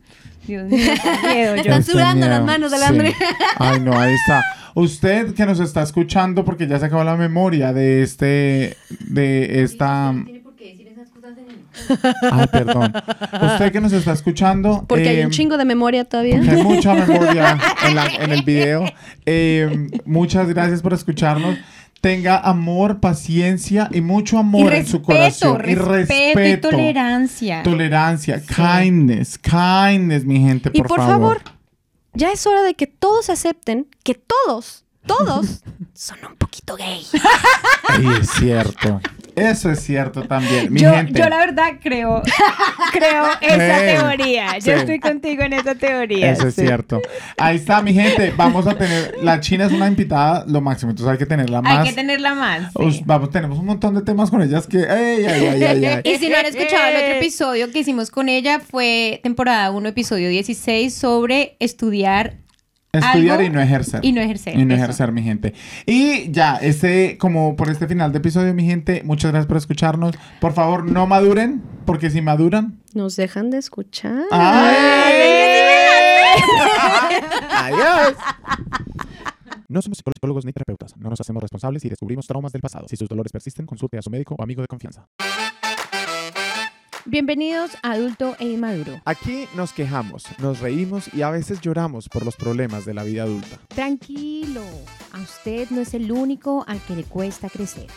Dios mío, qué miedo. yo. Están sudando las manos del Sí. hambre. Ay, no, ahí está. Usted que nos está escuchando, porque ya se acabó la memoria de este, de esta... Ay, perdón. Usted que nos está escuchando... Porque hay eh, un chingo de memoria todavía. porque hay mucha memoria en, la- en el video. Eh, muchas gracias por escucharnos. Tenga amor, paciencia y mucho Y amor en su respeto, corazón. y respeto y respeto. tolerancia. Tolerancia, kindness, kindness, mi gente, Y por, por favor, ya es hora de que todos acepten que todos, todos son un poquito gay. Ay, es cierto. Eso es cierto también. Mi yo, gente. yo la verdad creo, creo esa Sí, teoría. Yo sí. estoy contigo en esa teoría. Eso es cierto. Ahí está, mi gente. Vamos a tener. La China es una invitada, lo máximo. Entonces hay que tenerla más. Hay que tenerla más. sí. Us- vamos, tenemos un montón de temas con ellas que. ¡Ey, ay, ay, ay, ay! Y si no han escuchado el otro episodio que hicimos con ella, fue temporada 1, episodio 16, sobre estudiar Estudiar algo y no ejercer. y no ejercer, Y no eso. ejercer, mi gente. Y ya, este, como por este final de episodio, mi gente, muchas gracias por escucharnos. Por favor, no maduren, porque si maduran. Nos dejan de escuchar. ¡Ay! ¡Adiós! No somos psicólogos ni terapeutas. No nos hacemos responsables y descubrimos traumas del pasado. Si sus dolores persisten, consulte a su médico o amigo de confianza. Bienvenidos a Adulto e Inmaduro. Aquí nos quejamos, nos reímos y a veces lloramos por los problemas de la vida adulta. Tranquilo, a usted no es el único al que le cuesta crecer.